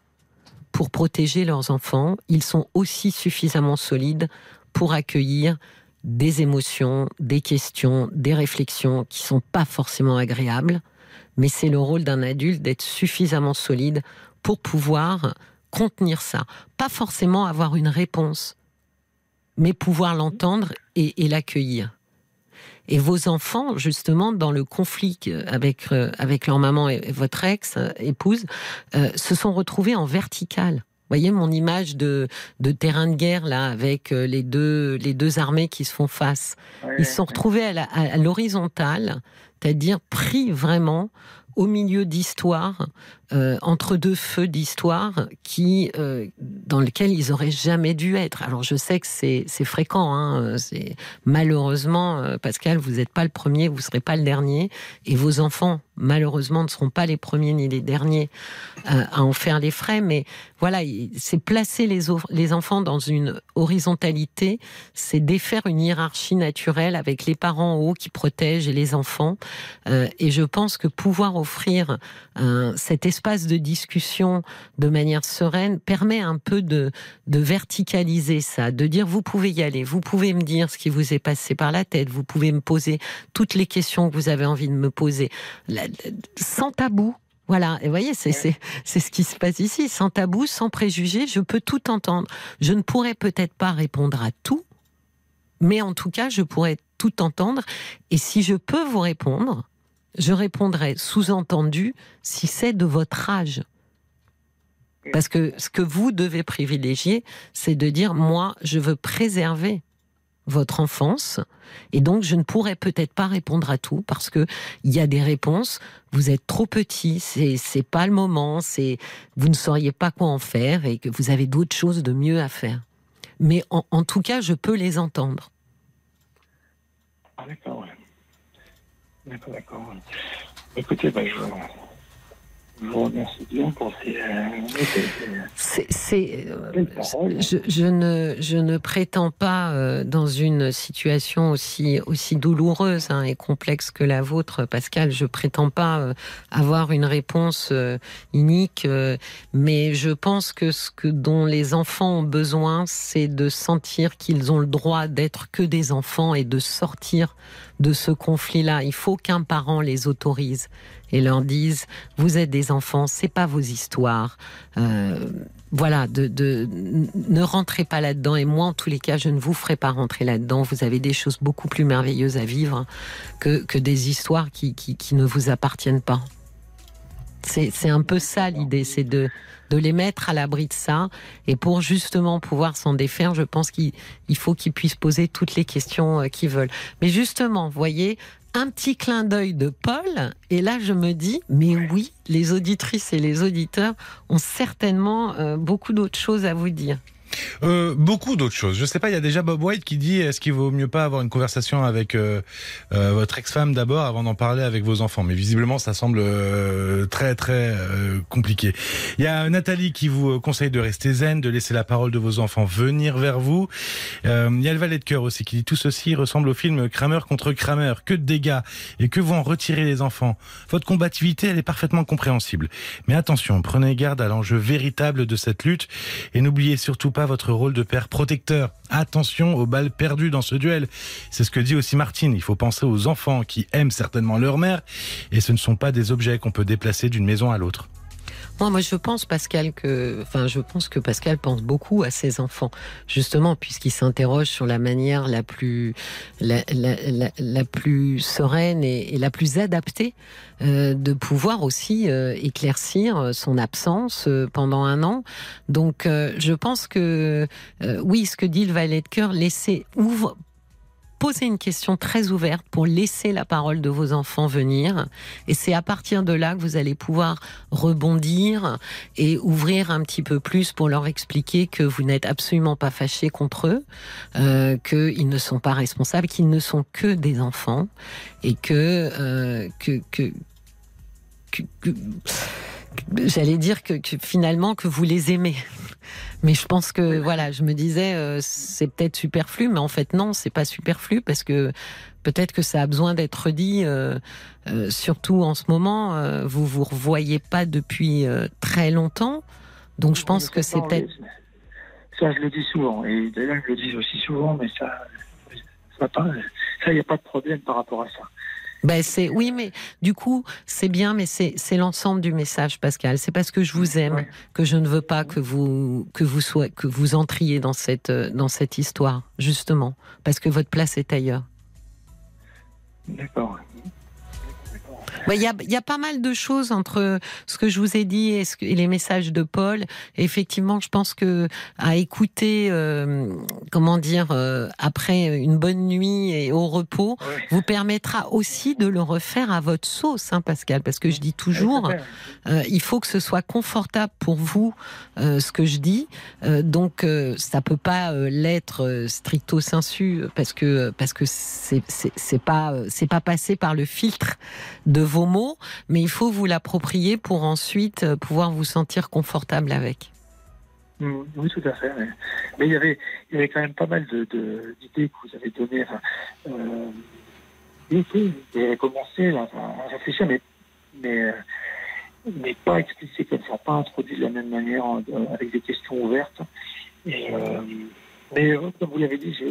C: pour protéger leurs enfants. Ils sont aussi suffisamment solides pour accueillir des émotions, des questions, des réflexions qui sont pas forcément agréables, mais c'est le rôle d'un adulte d'être suffisamment solide pour pouvoir contenir ça. Pas forcément avoir une réponse, mais pouvoir l'entendre et, l'accueillir. Et vos enfants, justement, dans le conflit avec, euh, avec leur maman et votre ex-épouse, euh, se sont retrouvés en vertical voyez mon image de, de, terrain de guerre là avec euh, les deux les deux armées qui se font face. Ils se sont retrouvés à l'horizontale, c'est-à-dire pris vraiment au milieu d'histoires, euh, entre deux feux d'histoire qui, euh, dans lesquels ils auraient jamais dû être. Alors je sais que c'est fréquent, hein, c'est malheureusement, euh, Pascal, vous n'êtes pas le premier, vous serez pas le dernier, et vos enfants malheureusement ne seront pas les premiers ni les derniers à en faire les frais. Mais voilà, c'est placer les, les enfants dans une horizontalité, c'est défaire une hiérarchie naturelle avec les parents en haut qui protègent et les enfants. et je pense que pouvoir offrir cet espace de discussion de manière sereine permet un peu de, de verticaliser ça, de dire vous pouvez y aller, vous pouvez me dire ce qui vous est passé par la tête, vous pouvez me poser toutes les questions que vous avez envie de me poser, sans tabou. Voilà, et vous voyez, c'est c'est ce qui se passe ici, sans tabou, sans préjugés, je peux tout entendre. Je ne pourrais peut-être pas répondre à tout, mais en tout cas, je pourrais tout entendre. Et si je peux vous répondre, je répondrai sous-entendu si c'est de votre âge. Parce que ce que vous devez privilégier, c'est de dire moi, je veux préserver votre enfance et donc je ne pourrais peut-être pas répondre à tout parce que il y a des réponses. Vous êtes trop petit c'est c'est pas le moment c'est vous ne sauriez pas quoi en faire et que vous avez d'autres choses de mieux à faire. Mais en, tout cas je peux les entendre.
D: Ah, d'accord D'accord. Écoutez, bah, je, je vous remercie bien pour ces.
C: c'est, euh, je, je, ne, je ne prétends pas, euh, dans une situation aussi, aussi douloureuse hein, et complexe que la vôtre, Pascal, je prétends pas euh, avoir une réponse unique, mais je pense que ce que, dont les enfants ont besoin, c'est de sentir qu'ils ont le droit d'être que des enfants et de sortir de ce conflit-là. Il faut qu'un parent les autorise et leur dise vous êtes des enfants, c'est pas vos histoires. Euh, voilà, de, ne rentrez pas là-dedans. Et moi, en tous les cas, je ne vous ferai pas rentrer là-dedans. Vous avez des choses beaucoup plus merveilleuses à vivre que, des histoires qui, qui, qui ne vous appartiennent pas. C'est un peu ça l'idée, c'est de, de les mettre à l'abri de ça. Et pour justement pouvoir s'en défaire, je pense qu'il faut qu'ils puissent poser toutes les questions euh, qu'ils veulent. Mais justement, vous voyez, un petit clin d'œil de Paul, et là je me dis, mais oui, les auditrices et les auditeurs ont certainement euh, beaucoup d'autres choses à vous dire.
E: Euh, beaucoup d'autres choses. Je sais pas, il y a déjà Bob White qui dit est-ce qu'il vaut mieux pas avoir une conversation avec euh, euh, votre ex-femme d'abord avant d'en parler avec vos enfants? Mais visiblement, ça semble très très compliqué. Il y a Nathalie qui vous conseille de rester zen, de laisser la parole de vos enfants venir vers vous. il y a le valet de cœur aussi qui dit tout ceci ressemble au film Kramer contre Kramer. Que de dégâts et que vont en retirer les enfants? Votre combativité, elle est parfaitement compréhensible. Mais attention, prenez garde à l'enjeu véritable de cette lutte et n'oubliez surtout pas votre rôle de père protecteur. Attention aux balles perdues dans ce duel. C'est ce que dit aussi Martine. Il faut penser aux enfants qui aiment certainement leur mère et ce ne sont pas des objets qu'on peut déplacer d'une maison à l'autre.
C: Moi, moi, je pense, Pascal, que, enfin, je pense que Pascal pense beaucoup à ses enfants, justement, puisqu'il s'interroge sur la manière la plus, la, la, la, plus sereine et, et, la plus adaptée euh, de pouvoir aussi euh, éclaircir son absence euh, pendant un an. Donc, euh, je pense que, euh, oui, ce que dit le valet de cœur, laisser ouvre poser une question très ouverte pour laisser la parole de vos enfants venir. Et c'est à partir de là que vous allez pouvoir rebondir et ouvrir un petit peu plus pour leur expliquer que vous n'êtes absolument pas fâché contre eux, euh, qu'ils ne sont pas responsables, qu'ils ne sont que des enfants et que, euh, que, que, que, que j'allais dire que, que, finalement que vous les aimez. Mais je pense que voilà, je me disais euh, c'est peut-être superflu, mais en fait non, c'est pas superflu parce que peut-être que ça a besoin d'être dit. Euh, euh, surtout en ce moment, vous vous revoyez pas depuis très longtemps, donc je pense que c'est peut-être.
D: Ça, je le dis souvent, et d'ailleurs je le dis aussi souvent, mais ça, ça pas, ça y a pas de problème par rapport à ça.
C: Ben c'est oui, mais du coup c'est bien, mais c'est c'est l'ensemble du message, Pascal. C'est parce que je vous aime
D: Ouais.
C: que je ne veux pas que vous que vous soyez que vous entriez dans cette euh, dans cette histoire, justement, parce que votre place est ailleurs.
D: D'accord.
C: Ben, Il y, a, il y a pas mal de choses entre ce que je vous ai dit et, ce que- et les messages de Paul. Effectivement, je pense que à écouter, euh, comment dire, euh, après une bonne nuit et au repos, vous permettra aussi de le refaire à votre sauce, hein, Pascal. Parce que je dis toujours, Euh, il faut que ce soit confortable pour vous, euh, ce que je dis. Euh, donc, euh, ça peut pas euh, l'être euh, stricto sensu parce que parce que c'est pas c'est pas passé par le filtre de vos mots, mais il faut vous l'approprier pour ensuite euh, pouvoir vous sentir confortable avec.
D: Mm, Oui, tout à fait. Mais, mais il y avait, il y avait quand même pas mal de, de- d'idées que vous avez données. Enfin, euh, oui, oui, vous avez commencé là, à réfléchir, mais, mais, euh, mais pas explicité comme ça, pas introduit de la même manière, euh, avec des questions ouvertes. Et, euh, mais comme vous l'avez dit, je,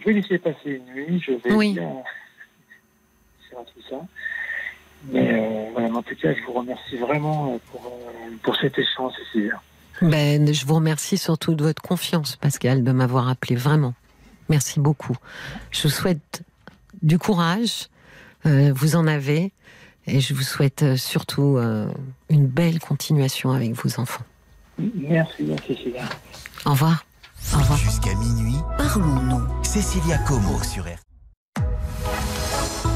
D: je vais laisser passer une nuit, je vais
C: Oui.
D: bien faire tout ça. Mais euh, voilà, mais en tout cas, je vous remercie vraiment euh, pour, euh, pour cet échange, Cécilia.
C: Ben, je vous remercie surtout de votre confiance, Pascal, de m'avoir appelé vraiment. Merci beaucoup. Je vous souhaite du courage. euh, vous en avez. Et je vous souhaite euh, surtout euh, une belle continuation avec vos enfants.
D: Merci, Cécilia.
C: Au revoir. Au revoir.
A: Jusqu'à minuit,
B: Parlons-nous.
A: Cécilia Como sur RTL.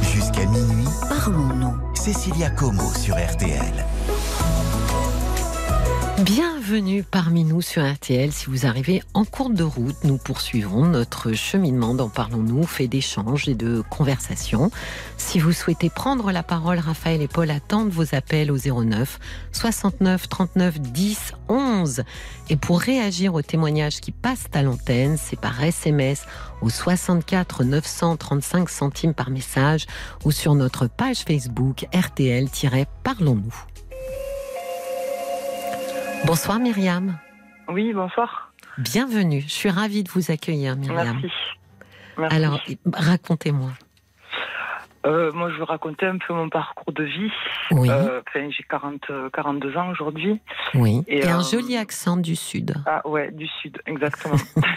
A: Jusqu'à minuit,
B: Parlons-nous.
A: Cécilia Como sur RTL.
C: Bienvenue parmi nous sur RTL. Si vous arrivez en cours de route, nous poursuivons notre cheminement dans Parlons-nous, fait d'échanges et de conversations. Si vous souhaitez prendre la parole, Raphaël et Paul attendent vos appels au 09 69 39 10 11. Et pour réagir aux témoignages qui passent à l'antenne, c'est par SMS au 64 935 centimes par message ou sur notre page Facebook RTL-Parlons-nous. Bonsoir Myriam.
F: Oui, bonsoir.
C: Bienvenue. Je suis ravie de vous accueillir, Myriam.
F: Merci. Merci.
C: Alors, racontez-moi.
F: Euh, moi, je vais raconter un peu mon parcours de vie.
C: Oui,
F: Euh, enfin, j'ai 40, euh, 42 ans aujourd'hui.
C: oui.
F: et,
C: Et, un
F: euh,
C: joli accent du Sud.
F: Ah ouais, du sud, exactement. (laughs)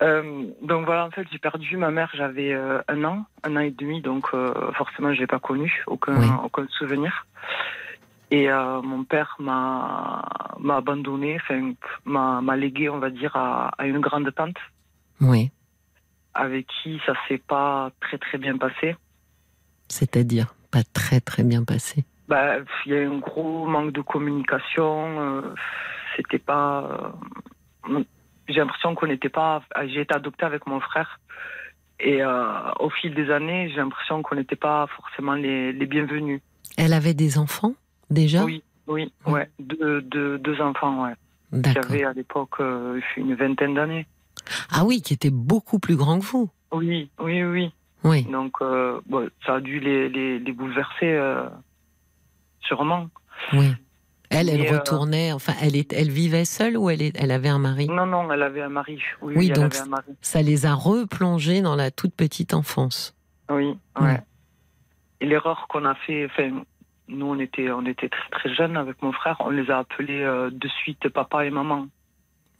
F: Euh, donc voilà, en fait, j'ai perdu ma mère, j'avais euh, un an, un an et demi, donc euh, forcément, je l'ai pas connue, aucun,
C: Oui.
F: aucun souvenir. Et euh, mon père m'a m'a abandonné, enfin, m'a légué, on va dire, à, à une grande tante
C: Oui,
F: avec qui ça s'est pas très très bien passé.
C: c'est-à-dire pas très très bien passé.
F: Bah, il y a eu un gros manque de communication. euh, C'était pas. euh, J'ai l'impression qu'on n'était pas. J'ai été adoptée avec mon frère. Et au fil des années, j'ai l'impression qu'on n'était pas forcément les, les bienvenus.
C: Elle avait des enfants? Déjà
F: Oui, oui, ouais. Deux, deux, deux enfants, ouais. Qui
C: D'accord.
F: avaient à l'époque euh, une vingtaine d'années.
C: Ah oui, qui était beaucoup plus grand que vous.
F: Oui, oui, oui.
C: Oui,
F: Donc, euh, bon, ça a dû les, les, les bouleverser, euh, sûrement.
C: oui. Elle, elle
F: Et, euh,
C: retournait, enfin, elle, est, elle vivait seule ou elle, est, elle avait un mari?
F: Non, non, elle avait un mari. Oui,
C: Oui,
F: oui, elle
C: donc
F: avait un mari.
C: Ça les a replongés dans la toute petite enfance.
F: Oui,
C: Ouais.
F: ouais. Et l'erreur qu'on a fait, enfin, nous on était, on était très très jeunes avec mon frère, on les a appelés euh, de suite papa et maman.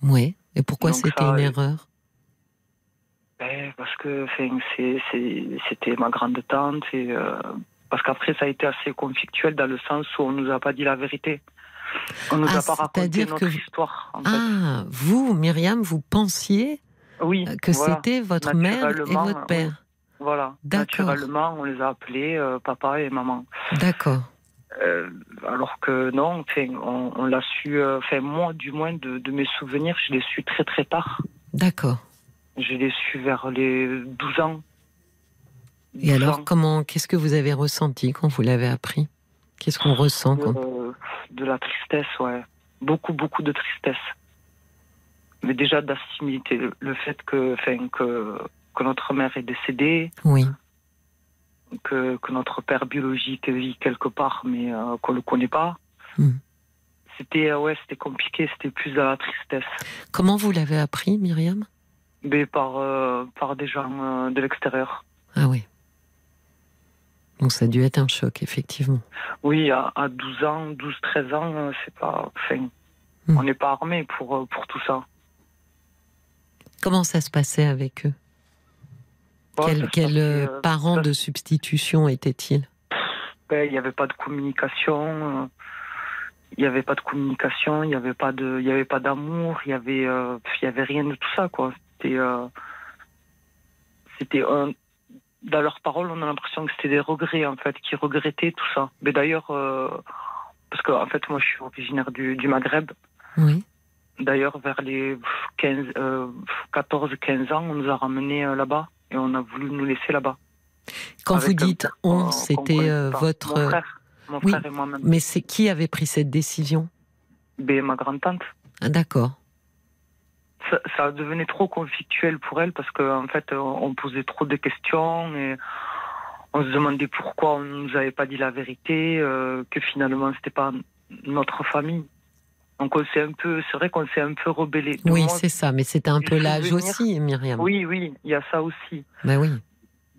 C: Oui. Et pourquoi c'était une
F: euh,
C: erreur?
F: Ben, parce que c'était ma grande tante et euh, parce qu'après ça a été assez conflictuel dans le sens où on nous a pas dit la vérité. On nous
C: Ah,
F: a pas raconté notre
C: que-
F: histoire. En fait.
C: Ah, vous, Myriam, vous pensiez
F: Oui,
C: que
F: voilà.
C: c'était votre mère et votre père?
F: Voilà. Naturellement, on les a appelés euh, papa et maman.
C: D'accord.
F: Euh, alors que non, on, on l'a su, euh, enfin moi du moins de, de mes souvenirs, je l'ai su très très tard.
C: D'accord.
F: Je l'ai su vers les 12 ans.
C: Et
F: 12
C: alors,
F: ans.
C: comment, qu'est-ce que vous avez ressenti quand vous l'avez appris? Qu'est-ce qu'on ressent quand...
F: Euh, de la tristesse, ouais. Beaucoup, beaucoup de tristesse. Mais déjà d'assimiler le, le fait que, enfin, que, que notre mère est décédée,
C: Oui.
F: Que, que notre père biologique vit quelque part, mais euh, qu'on ne le connaît pas.
C: Hmm.
F: C'était, euh, ouais, c'était compliqué, c'était plus de la tristesse.
C: Comment vous l'avez appris, Myriam?
F: Mais par, euh, par des gens de l'extérieur.
C: Ah oui. Donc ça a dû être un choc, effectivement.
F: Oui, à, à 12 ans, 12, 13 ans, c'est pas, enfin,
C: Hmm.
F: on n'est pas armé pour, pour tout ça.
C: Comment ça se passait avec eux? Quel, quel, euh,
F: euh,
C: parent de substitution était-il
F: Ben, il n'y avait pas de communication. euh, Il n'y avait pas de communication, il n'y avait pas de, il y avait pas d'amour, il y avait, euh, il y avait rien de tout ça quoi. C'était, euh, c'était un, dans leurs paroles, on a l'impression que c'était des regrets en fait, qui regrettaient tout ça. Mais d'ailleurs, euh, parce que en fait, moi, je suis originaire du, du Maghreb.
C: Oui.
F: D'ailleurs, vers les 15, euh, 14-15 ans, on nous a ramenés euh, là-bas et on a voulu nous laisser là-bas.
C: Quand
F: Avec
C: vous
F: un
C: dites
F: père
C: on, c'était euh, votre.
F: Mon frère, mon
C: oui.
F: frère et moi-même.
C: Mais c'est qui avait pris cette décision?
F: Ben, ma grande-tante.
C: ah, D'accord.
F: ça, ça devenait trop conflictuel pour elle parce qu'en en fait, on on posait trop de questions et on se demandait pourquoi on nous avait pas dit la vérité, euh, que finalement c'était pas notre famille. Donc on s'est un peu, c'est vrai qu'on s'est un peu rebellé.
C: Oui, c'est ça. Mais c'était un peu l'âge aussi, Myriam.
F: oui, oui, il y a ça aussi.
C: Ben oui.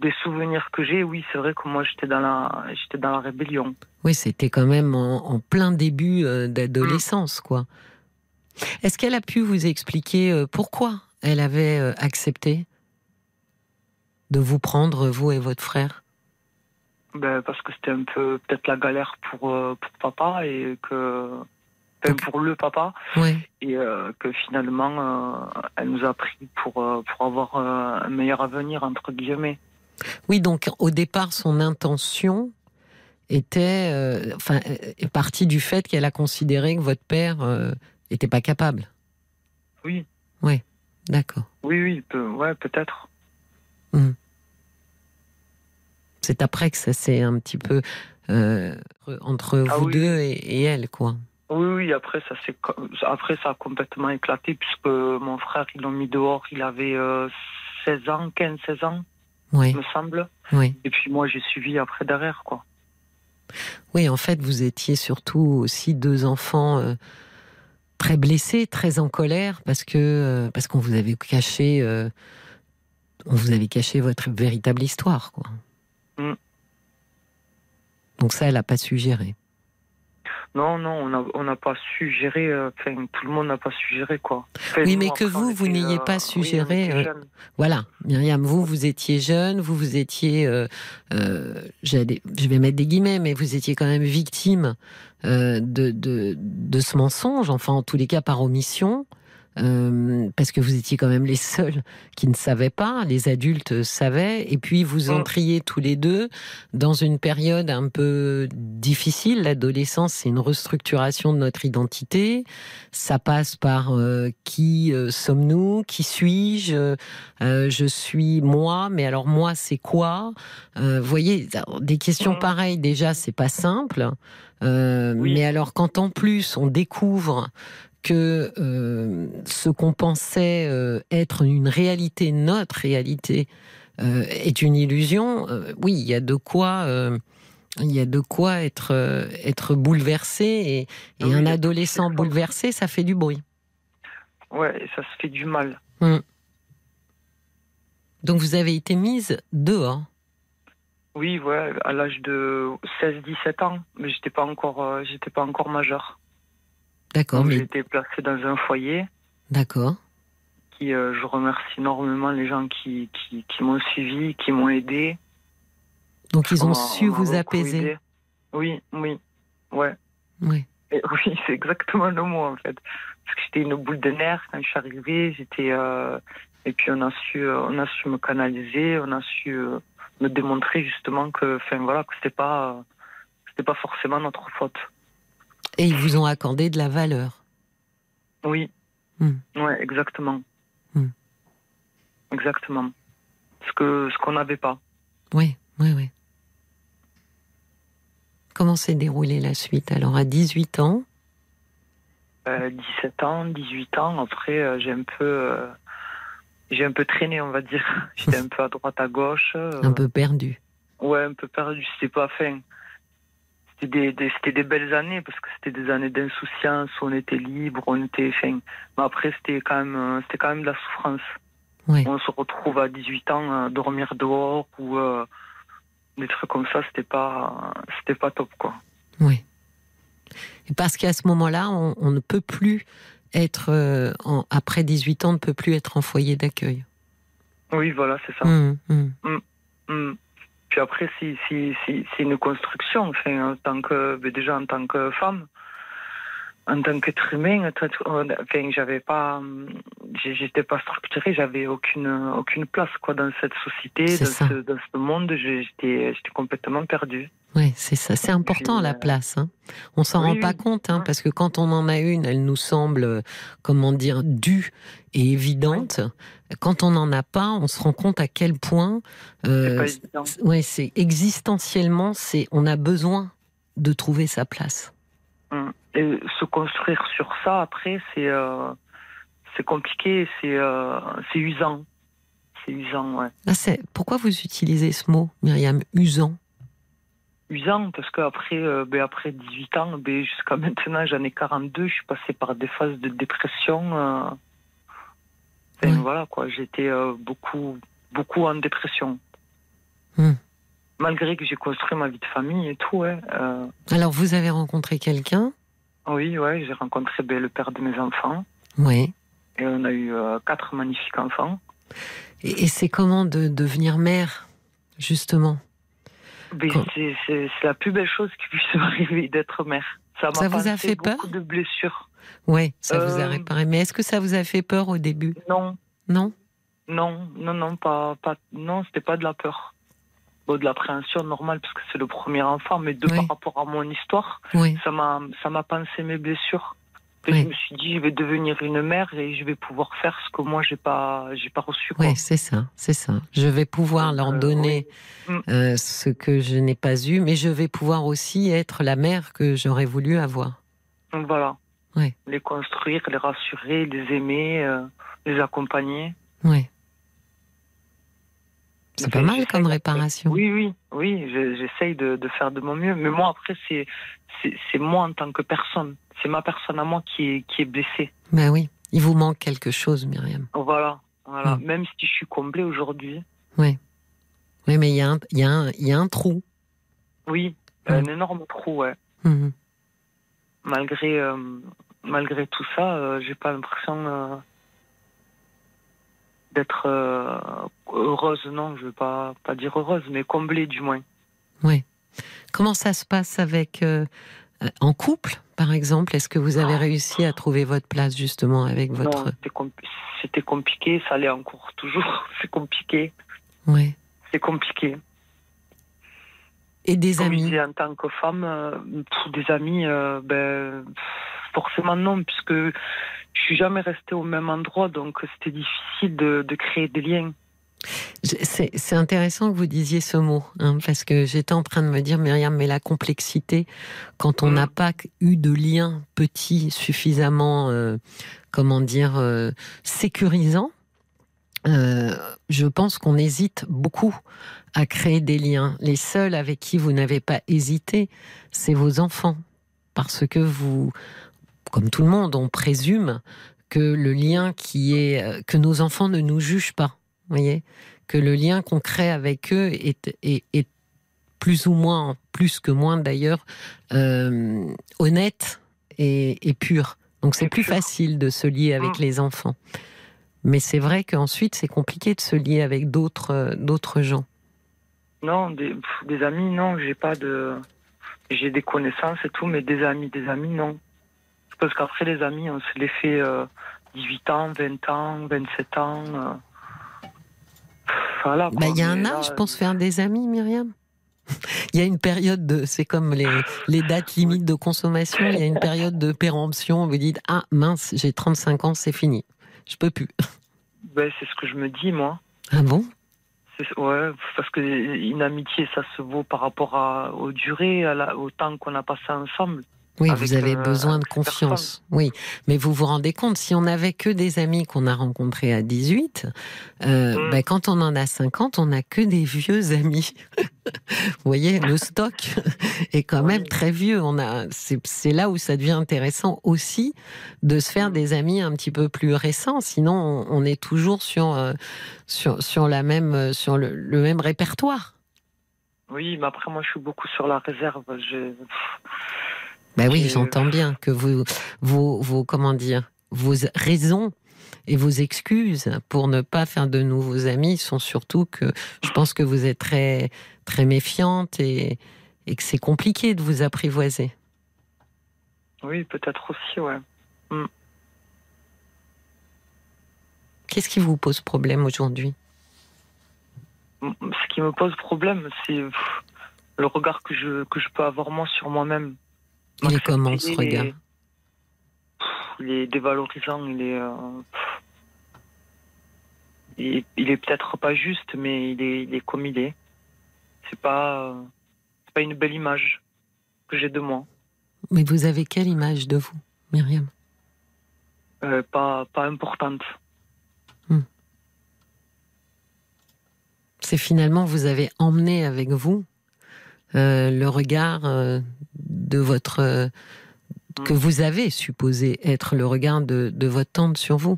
F: Des souvenirs que j'ai, oui, c'est vrai que moi j'étais dans la, j'étais dans la rébellion.
C: Oui, c'était quand même en, en plein début euh, d'adolescence, quoi. Est-ce qu'elle a pu vous expliquer euh, pourquoi elle avait euh, accepté de vous prendre, vous et votre frère?
F: Ben, parce que c'était un peu peut-être la galère pour, pour papa et que, enfin, pour le papa.
C: Oui.
F: et euh, que finalement euh, elle nous a pris pour euh, pour avoir un meilleur avenir entre guillemets.
C: Oui, donc au départ, son intention était, euh, enfin, est partie du fait qu'elle a considéré que votre père euh, était pas capable.
F: Oui,
C: D'accord.
F: oui, oui, peu- ouais, peut-être.
C: C'est après que ça s'est un petit peu entre
F: Ah
C: vous
F: oui.
C: deux et, et elle, quoi.
F: Oui, oui. Après ça c'est après ça a complètement éclaté puisque mon frère ils l'ont mis dehors. Il avait euh, 16 ans, 15, 16 ans,
C: Oui,
F: il me semble.
C: oui.
F: Et puis moi j'ai suivi après derrière quoi.
C: Oui, en fait, vous étiez surtout aussi deux enfants euh, très blessés, très en colère, parce que euh, parce qu'on vous avait caché, euh, on vous avait caché votre véritable histoire, quoi.
F: Mm.
C: Donc ça, elle a pas su gérer.
F: Non, non, on n'a pas su gérer. euh, Enfin, tout le monde n'a pas su gérer quoi. Enfin,
C: Oui, mais que vous, vous n'ayez
F: euh,
C: pas su
F: oui,
C: euh. Voilà, Myriam, vous, vous étiez jeune, vous, vous étiez, euh, euh, je vais mettre des guillemets, mais vous étiez quand même victime euh, de, de, de ce mensonge, enfin en tous les cas par omission, euh, parce que vous étiez quand même les seuls qui ne savaient pas, les adultes savaient, et puis vous
F: Mm.
C: entriez tous les deux dans une période un peu difficile. L'adolescence, c'est une restructuration de notre identité. Ça passe par euh, qui euh, sommes-nous, qui suis-je, je suis moi, mais alors moi, c'est quoi? Vous voyez, des questions
F: Mm.
C: pareilles, déjà, c'est pas simple. Euh,
F: Oui.
C: Mais alors, quand en plus on découvre que euh, ce qu'on pensait euh, être une réalité, notre réalité, euh, est une illusion, oui, il y a de quoi, Il y a de quoi être, être bouleversé et, et
F: oui,
C: un adolescent bouleversé, ça fait du bruit.
F: Ouais, ça se fait du mal.
C: Donc vous avez été mise dehors.
F: Oui, ouais, à l'âge de 16-17 ans, mais j'étais pas encore, j'étais pas encore majeur.
C: D'accord,
F: Donc j'ai
C: mais
F: été placé dans un foyer.
C: d'accord.
F: Qui, euh, je remercie énormément les gens qui, qui, qui m'ont suivi, qui m'ont aidé.
C: Donc ils
F: On
C: ont su
F: on
C: vous apaiser.
F: aidé. Oui, oui, ouais.
C: Oui.
F: Et (laughs) oui, c'est exactement le mot en fait. Parce que j'étais une boule de nerfs quand je suis arrivée. J'étais euh, et puis on a su, euh, on a su me canaliser, on a su euh, me démontrer justement que, enfin voilà, que c'était pas, c'était pas forcément notre faute.
C: Et ils vous ont accordé de la valeur.
F: Oui,
C: Hmm.
F: ouais, exactement,
C: Hmm.
F: exactement. Ce que ce qu'on n'avait pas.
C: Oui, oui, oui. Comment s'est déroulée la suite? Alors à 18 ans,
F: Euh, 17 ans, 18 ans. Après, euh, j'ai un peu, euh, j'ai un peu traîné, on va dire. (laughs) J'étais un peu à droite, à gauche. euh,
C: un peu perdu.
F: Ouais, un peu perdu. C'était pas fin. C'était des, des- c'était des belles années parce que c'était des années d'insouciance on était libre, on était fin. Mais après, c'était quand même, euh, c'était quand même de la souffrance.
C: Oui.
F: On se retrouve à 18 ans à dormir dehors ou euh, des trucs comme ça. C'était pas, c'était pas top quoi.
C: Oui. Et parce qu'à ce moment-là, on, on ne peut plus être, euh, en- après 18 ans, on ne peut plus être en foyer d'accueil.
F: Oui, voilà, c'est ça.
C: Hum, hum.
F: Hmm. Puis après, c'est c'est- c'est- c'est une construction. Enfin, en tant que, ben déjà en tant que femme, en tant qu'être humain, enfin, j'avais pas, j'étais pas structurée, j'avais aucune aucune place quoi dans cette société, dans ce, dans ce monde. J'étais j'étais complètement perdue.
C: Oui, c'est ça. C'est important
F: Puis,
C: la
F: euh,
C: place. Hein. On s'en
F: oui,
C: rend
F: oui.
C: pas compte, hein, parce que quand on en a une, elle nous semble, euh, comment dire, due et évidente. Quand on n'en a pas, on se rend compte à quel point, euh, ouais, c'est existentiellement, c'est, on a besoin de trouver sa place.
F: Hum. Et se construire sur ça après, c'est euh, c'est compliqué, c'est euh, c'est usant, c'est usant, ouais.
C: C'est pourquoi vous utilisez ce mot, Myriam, usant?
F: usant parce qu'après euh, ben après 18 ans ben jusqu'à maintenant j'en ai 42 je suis passée par des phases de dépression euh... Enfin,
C: Ouais.
F: voilà quoi j'étais euh, beaucoup beaucoup en dépression.
C: Hmm.
F: malgré que j'ai construit ma vie de famille et tout ouais euh,
C: Alors, vous avez rencontré quelqu'un?
F: Oui ouais j'ai rencontré ben, le père de mes enfants.
C: Oui.
F: et on a eu euh, quatre magnifiques enfants.
C: Et, et c'est comment de devenir mère, justement?
F: Ben, c'est la plus belle chose qui puisse (laughs) m'arriver d'être mère ça
C: vous a fait peur
F: de blessures
C: Oui, ça vous a
F: Euh,
C: réparé. Mais est-ce que ça vous a fait peur au début?
F: Non
C: Non?
F: Non, non, non, pas, pas, non, c'était pas de la peur. Bon, de l'appréhension normale parce que c'est le premier enfant, mais de
C: Oui.
F: par rapport à mon histoire,
C: Oui.
F: ça m'a, ça m'a pensé mes blessures. Et
C: Oui.
F: Je me suis dit, je vais devenir une mère et je vais pouvoir faire ce que moi j'ai pas, j'ai pas reçu. Quoi.
C: Oui, c'est ça, c'est ça. Je vais pouvoir leur
F: Euh,
C: donner
F: oui. Mm.
C: euh, ce que je n'ai pas eu, mais je vais pouvoir aussi être la mère que j'aurais voulu avoir.
F: Voilà.
C: Oui.
F: Les construire, les rassurer, les aimer, euh, les accompagner.
C: Oui. C'est pas mal comme réparation.
F: Oui, oui, oui, je- j'essaye de, de faire de mon mieux. Mais moi, après, c'est, c'est, moi en tant que personne. C'est ma personne à moi qui est, qui est blessée.
C: Ben oui, il vous manque quelque chose, Myriam.
F: Voilà, voilà.
C: Mm.
F: Même si je suis comblée aujourd'hui,
C: Oui, mais il y, a un- y, a un- il y a un trou.
F: oui,
C: Mm.
F: un énorme trou, ouais.
C: Mhm.
F: Malgré, euh, malgré tout ça, euh, j'ai pas l'impression euh, d'être euh, heureuse. Non, je vais pas, pas dire heureuse, mais comblée du moins.
C: Oui. Comment ça se passe avec euh, euh, en couple, par exemple? Est-ce que vous avez réussi à trouver votre place justement avec votre
F: Non, c'était, compl- c'était compliqué, ça l'est encore toujours. (laughs) C'est compliqué,
C: Ouais.
F: c'est compliqué.
C: Et des
F: Comme
C: amis
F: en tant que femme, euh, pff, des amis, euh, ben, forcément non, puisque je suis jamais restée au même endroit, donc c'était difficile de, de créer des liens.
C: C'est intéressant que vous disiez ce mot, hein, parce que j'étais en train de me dire, Myriam, mais la complexité, quand on
F: Mm.
C: n'a pas eu de lien petit suffisamment, euh, comment dire, euh, sécurisant, euh, je pense qu'on hésite beaucoup à créer des liens. Les seuls avec qui vous n'avez pas hésité, c'est vos enfants. Parce que vous, comme tout le monde, on présume que le lien qui est. euh, que nos enfants ne nous jugent pas. Vous voyez Que le lien qu'on crée avec eux est, est- est plus ou moins, plus que moins d'ailleurs, euh, honnête et, et pur. Donc c'est plus facile de se lier avec
F: Mm.
C: les enfants. Mais c'est vrai qu'ensuite, c'est compliqué de se lier avec d'autres euh, d'autres gens.
F: Non, des, pff, des amis, non, j'ai pas de. J'ai des connaissances et tout, mais des amis, des amis, non. Parce qu'après, les amis, on se les fait euh, 18 ans, 20 ans, 27 ans. euh. Voilà.
C: Bah. Il y a un
F: là,
C: âge pour se faire des amis, Myriam. (laughs) Il y a une période de. C'est comme les, les dates limites de consommation. Il y a une période de péremption. Vous dites Ah mince, j'ai 35 ans, c'est fini. Je peux plus. (laughs)
F: ben, c'est ce que je me dis, moi.
C: Ah bon?
F: Ouais, parce que une amitié, ça se vaut par rapport à, aux durées, à la- au temps qu'on a passé ensemble.
C: Oui, vous avez
F: euh,
C: besoin de confiance. Oui, mais vous vous rendez compte, si on n'avait que des amis qu'on a rencontrés à 18, euh,
F: Mm.
C: ben, quand on en a 50, on n'a que des vieux amis. (laughs) vous voyez, le stock (laughs) est quand
F: Oui.
C: même très vieux. On a, c'est, là où ça devient intéressant aussi de se faire
F: Mm.
C: des amis un petit peu plus récents. Sinon, on, on est toujours sur, euh, sur, sur, la même, euh, sur le, le même répertoire.
F: Oui, mais après, moi, je suis beaucoup sur la réserve. Je...
C: Ben oui,
F: Et-
C: j'entends bien que vous, vos, vos, comment dire, vos raisons et vos excuses pour ne pas faire de nouveaux amis sont surtout que je pense que vous êtes très, très méfiante et, et que c'est compliqué de vous apprivoiser.
F: Oui, peut-être aussi, ouais.
C: Qu'est-ce qui vous pose problème aujourd'hui?
F: M- Ce qui me pose problème, c'est le regard que je, que je peux avoir moi sur moi-même.
C: Il est comment ce regard
F: Il est dévalorisant, il est. euh, il est, il est peut-être pas juste, mais il est, il est comme il est. C'est pas, c'est pas une belle image que j'ai de moi.
C: Mais vous avez quelle image de vous, Myriam?
F: Euh, pas, pas importante.
C: C'est finalement vous avez emmené avec vous euh, le regard euh, de votre euh, que vous avez supposé être le regard de, de votre tante sur vous.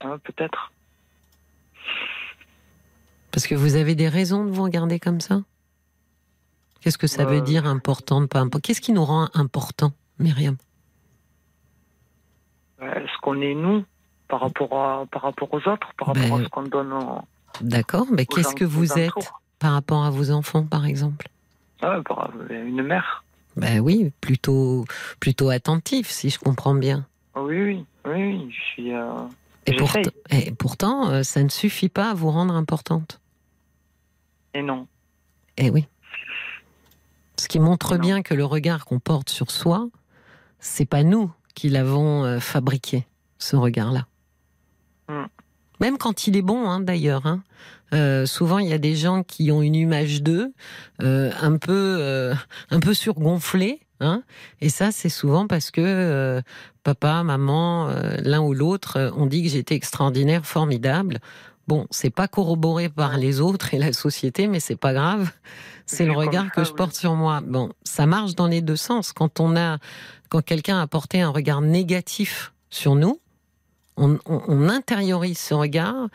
F: Hein, peut-être.
C: Parce que vous avez des raisons de vous regarder comme ça? Qu'est-ce que ça veut
F: Euh,
C: dire important, pas important Qu'est-ce qui nous rend important, Myriam?
F: Ouais, Ce qu'on est nous par rapport, à, par rapport aux autres, par rapport
C: Ben,
F: à ce qu'on donne aux,
C: D'accord, mais qu'est-ce que vous êtes par rapport à vos enfants, par exemple?
F: Ah, une mère.
C: Ben oui, plutôt, plutôt attentif, si je comprends bien.
F: Ah Oui, oui, oui, oui, je suis. euh,
C: Et, pourtant- et pourtant, euh, ça ne suffit pas à vous rendre importante.
F: Et non.
C: Eh oui. Ce qui montre bien que le regard qu'on porte sur soi, c'est pas nous qui l'avons euh, fabriqué, ce regard-là.
F: Hmm.
C: Même quand il est bon, hein, d'ailleurs. hein. Euh, souvent, il y a des gens qui ont une image d'eux euh, un peu, euh, un peu surgonflée. Hein et ça, c'est souvent parce que euh, papa, maman, euh, l'un ou l'autre, euh, ont dit que j'étais extraordinaire, formidable. Bon, c'est pas corroboré par les autres et la société, mais c'est pas grave. C'est le regard
F: ça,
C: que je
F: oui.
C: porte sur moi. Bon, ça marche dans les deux sens. Quand on a, quand quelqu'un a porté un regard négatif sur nous, on, on- on intériorise ce regard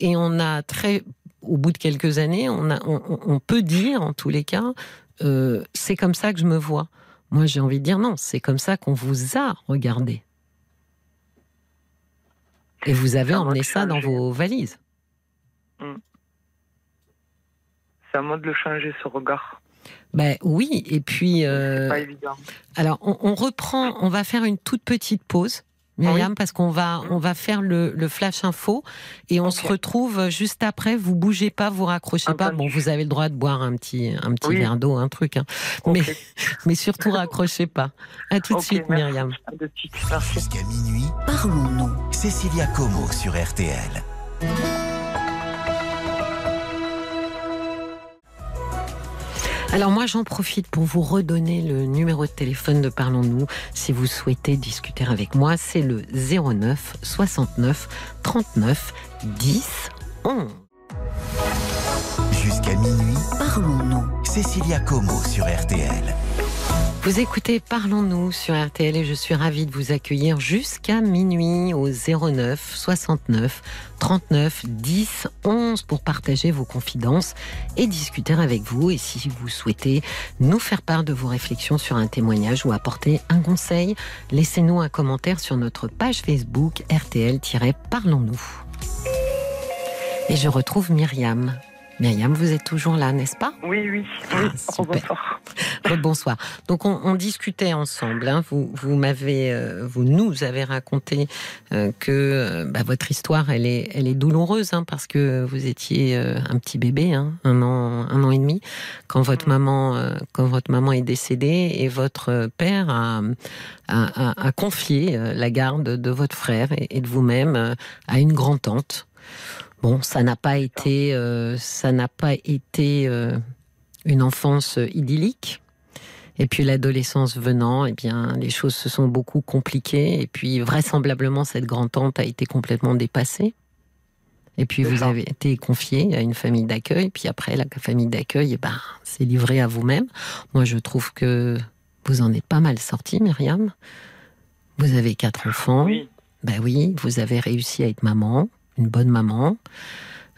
C: et on a très, au bout de quelques années, on, a, on, on- on peut dire, en tous les cas, euh, c'est comme ça que je me vois. Moi, j'ai envie de dire non, c'est comme ça qu'on vous a regardé. Et vous avez emmené ça dans vos valises.
F: C'est à moi de le changer, ce regard.
C: Ben oui, et puis euh,
F: pas évident.
C: alors on, on reprend, on va faire une toute petite pause. Myriam, parce qu'on va, on va faire le, le flash info et on se retrouve juste après. Vous bougez pas, vous raccrochez pas. Bon, vous avez le droit de boire un petit, un petit
F: Oui.
C: verre d'eau, un truc, hein. Mais, mais surtout raccrochez pas. À tout de suite,
F: merci.
C: Myriam.
A: Jusqu'à minuit,
B: Parlons-nous.
A: Cécilia Como sur RTL.
C: Alors moi j'en profite pour vous redonner le numéro de téléphone de Parlons-nous si vous souhaitez discuter avec moi. C'est le 09 69 39 10 11.
A: Jusqu'à minuit,
B: Parlons-nous.
A: Cécilia Como sur RTL.
C: Vous écoutez Parlons-nous sur RTL et je suis ravie de vous accueillir jusqu'à minuit au 09 69 39 10 11 pour partager vos confidences et discuter avec vous. Et si vous souhaitez nous faire part de vos réflexions sur un témoignage ou apporter un conseil, laissez-nous un commentaire sur notre page Facebook RTL-Parlons-nous. Et je retrouve Myriam. Myriam, vous êtes toujours là, n'est-ce pas?
F: Oui, oui,
C: Ah,
F: oui. Bonsoir. (laughs)
C: Bonsoir. Donc on, on discutait ensemble. hein. Vous, vous m'avez, euh, vous nous avez raconté euh, que euh, bah, votre histoire, elle est, elle est douloureuse hein, parce que vous étiez euh, un petit bébé, hein, un an, un an et demi, quand votre maman, euh, quand votre maman est décédée et votre père a, a, a- a confié euh, la garde de votre frère et, et de vous-même à une grand tante. Bon, ça n'a pas été, euh, ça n'a pas été euh, une enfance idyllique. Et puis l'adolescence venant, eh bien, les choses se sont beaucoup compliquées. Et puis vraisemblablement, cette grand-tante a été complètement dépassée. Et puis vous
F: ça.
C: avez été confié à une famille d'accueil. Puis après, la famille d'accueil, eh ben, c'est livré à vous-même. Moi, je trouve que vous en êtes pas mal sorti, Myriam. Vous avez quatre enfants.
F: Oui,
C: Ben oui, vous avez réussi à être maman, une bonne maman.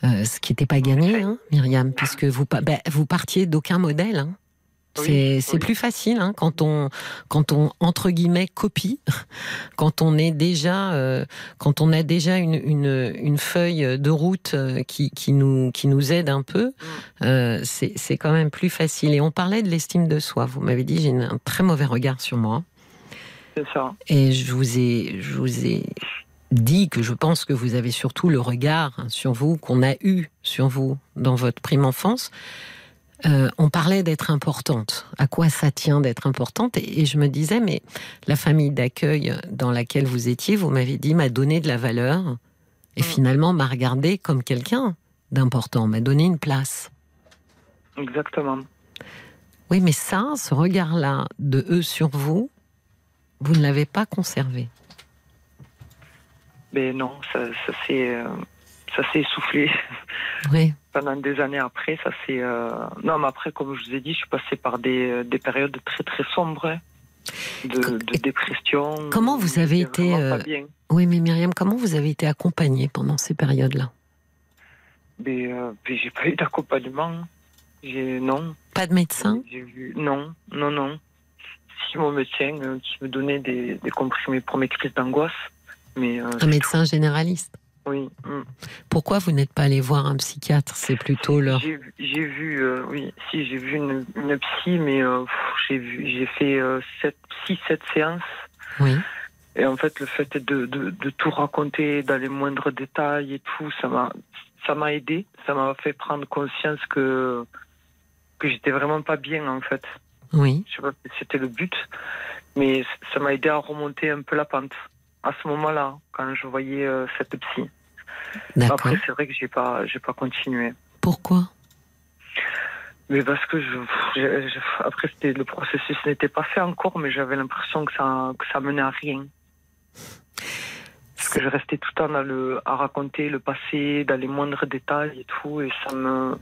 C: Euh, ce qui n'était pas gagné, hein, Myriam, puisque vous, ben, vous partiez d'aucun modèle. hein. C'est
F: oui.
C: plus facile hein, quand on quand on entre guillemets copie, (laughs) quand on est déjà euh, quand on a déjà une, une, une feuille de route euh, qui, qui nous qui nous aide un peu, euh, c'est quand même plus facile. Et on parlait de l'estime de soi. Vous m'avez dit j'ai un très mauvais regard sur moi.
F: c'est ça.
C: Et je vous ai, je vous ai dit que je pense que vous avez surtout le regard sur vous qu'on a eu sur vous dans votre prime enfance. Euh, on parlait d'être importante. À quoi ça tient d'être importante? Et, et je me disais, mais la famille d'accueil dans laquelle vous étiez, vous m'avez dit, m'a donné de la valeur et
F: Mm.
C: finalement m'a regardé comme quelqu'un d'important, m'a donné une place.
F: Exactement.
C: Oui, mais ça, ce regard-là de eux sur vous, vous ne l'avez pas conservé.
F: Mais non, ça, ça s'est euh, ça s'est essoufflé. (laughs)
C: Oui.
F: pendant des années après, ça c'est. euh, Non, mais après, comme je vous ai dit, je suis passé par des, euh, des périodes très très sombres, hein, de, dépression.
C: comment vous avez été, euh. Oui, mais Myriam, comment vous avez été accompagnée pendant ces périodes-là?
F: Mais, euh, mais j'ai pas eu d'accompagnement. J'ai non.
C: Pas de médecin?
F: Vu non, non, non. Si mon médecin euh, qui me donnait des, des comprimés pour mes crises d'angoisse, mais euh,
C: Un médecin généraliste
F: oui. mm.
C: Pourquoi vous n'êtes pas allé voir un psychiatre? C'est plutôt leur...
F: J'ai vu- euh, oui, si j'ai vu une, une psy, mais euh, j'ai fait 6 7 séances.
C: Oui.
F: Et en fait, le fait de, de, de tout raconter dans les moindres détails et tout, ça m'a, ça m'a aidé. Ça m'a fait prendre conscience que, que j'étais vraiment pas bien, en fait.
C: Oui.
F: Je sais pas si c'était le but, mais ça m'a aidé à remonter un peu la pente. À ce moment-là, quand je voyais euh, cette psy. Après, c'est vrai que j'ai pas, j'ai pas continué.
C: Pourquoi?
F: Mais parce que je, je- je- après le processus n'était pas fait encore, mais j'avais l'impression que ça que ça menait à rien. Parce que je restais tout le temps dans le, à raconter le passé, dans les moindres détails et tout, et ça me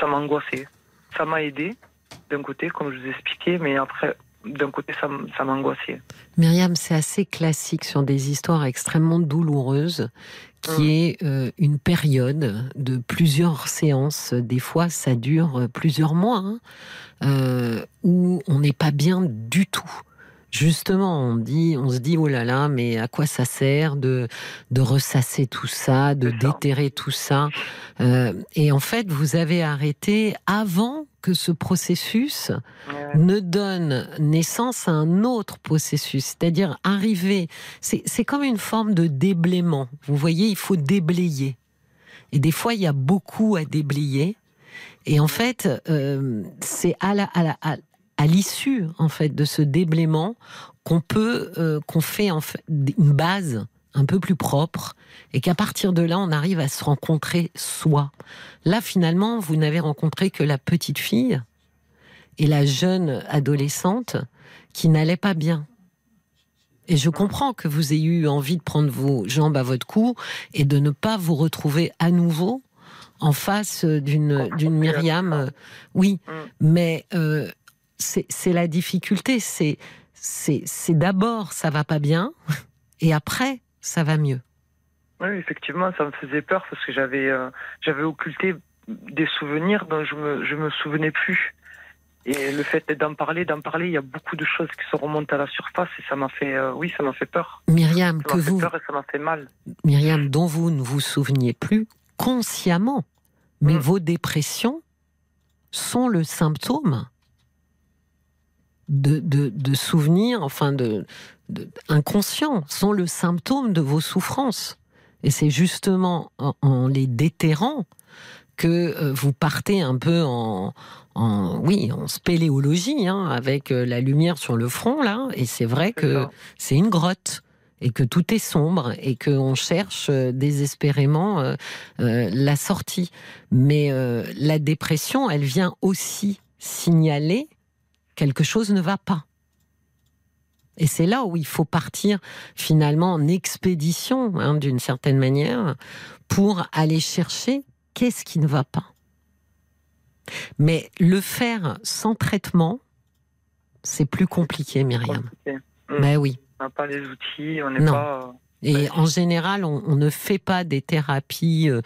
F: ça m'angoissait. Ça m'a aidé d'un côté, comme je vous ai expliqué, mais après d'un côté ça, m'angoissait.
C: Myriam, c'est assez classique sur des histoires extrêmement douloureuses, qui
F: Mm.
C: est euh, une période de plusieurs séances. Des fois, ça dure euh, plusieurs mois, hein, euh, où on n'est pas bien du tout. Justement, on dit, on se dit, oh là là, mais à quoi ça sert de de ressasser tout ça, de déterrer tout ça Euh, Et en fait, vous avez arrêté avant que ce processus ne donne naissance à un autre processus, c'est-à-dire arriver. C'est c'est comme une forme de déblaiement. Vous voyez, il faut déblayer. Et des fois, il y a beaucoup à déblayer. Et en fait, euh, c'est à la, à la, à, à l'issue en fait de ce déblaiement qu'on peut, euh, qu'on fait en fait une base un peu plus propre et qu'à partir de là, on arrive à se rencontrer soi. Là, finalement, vous n'avez rencontré que la petite fille et la jeune adolescente qui n'allait pas bien. Et je comprends que vous ayez eu envie de prendre vos jambes à votre cou et de ne pas vous retrouver à nouveau en face d'une d'une Myriam. Oui,
F: Mm.
C: mais euh, c'est la difficulté. C'est d'abord ça va pas bien et après ça va mieux.
F: Oui, effectivement, ça me faisait peur parce que j'avais euh, j'avais occulté des souvenirs dont je me je me souvenais plus. Et le fait d'en parler, d'en parler, il y a beaucoup de choses qui se remontent à la surface et ça m'a fait euh, oui, ça m'a fait peur.
C: Myriam,
F: Ça
C: que
F: m'a fait
C: vous
F: peur et ça m'a fait mal.
C: Myriam, dont vous ne vous souveniez plus consciemment, mais
F: Mm.
C: vos dépressions sont le symptôme de, de, de souvenirs, enfin de, de- inconscients, sont le symptôme de vos souffrances. Et c'est justement en, en les déterrant que euh, vous partez un peu en, en oui, en spéléologie, hein, avec euh, la lumière sur le front là. Et c'est vrai que c'est une grotte et que tout est sombre et qu'on cherche euh, désespérément euh, euh, la sortie. Mais euh, la dépression, elle vient aussi signaler quelque chose ne va pas. Et c'est là où il faut partir finalement en expédition, hein, d'une certaine manière, pour aller chercher qu'est-ce qui ne va pas. Mais le faire sans traitement, c'est plus compliqué, Myriam.
F: Compliqué. Mm.
C: Ben oui.
F: On n'a pas les outils, on n'est pas.
C: Et
F: Ouais.
C: en général, on, on ne fait pas des thérapies, euh,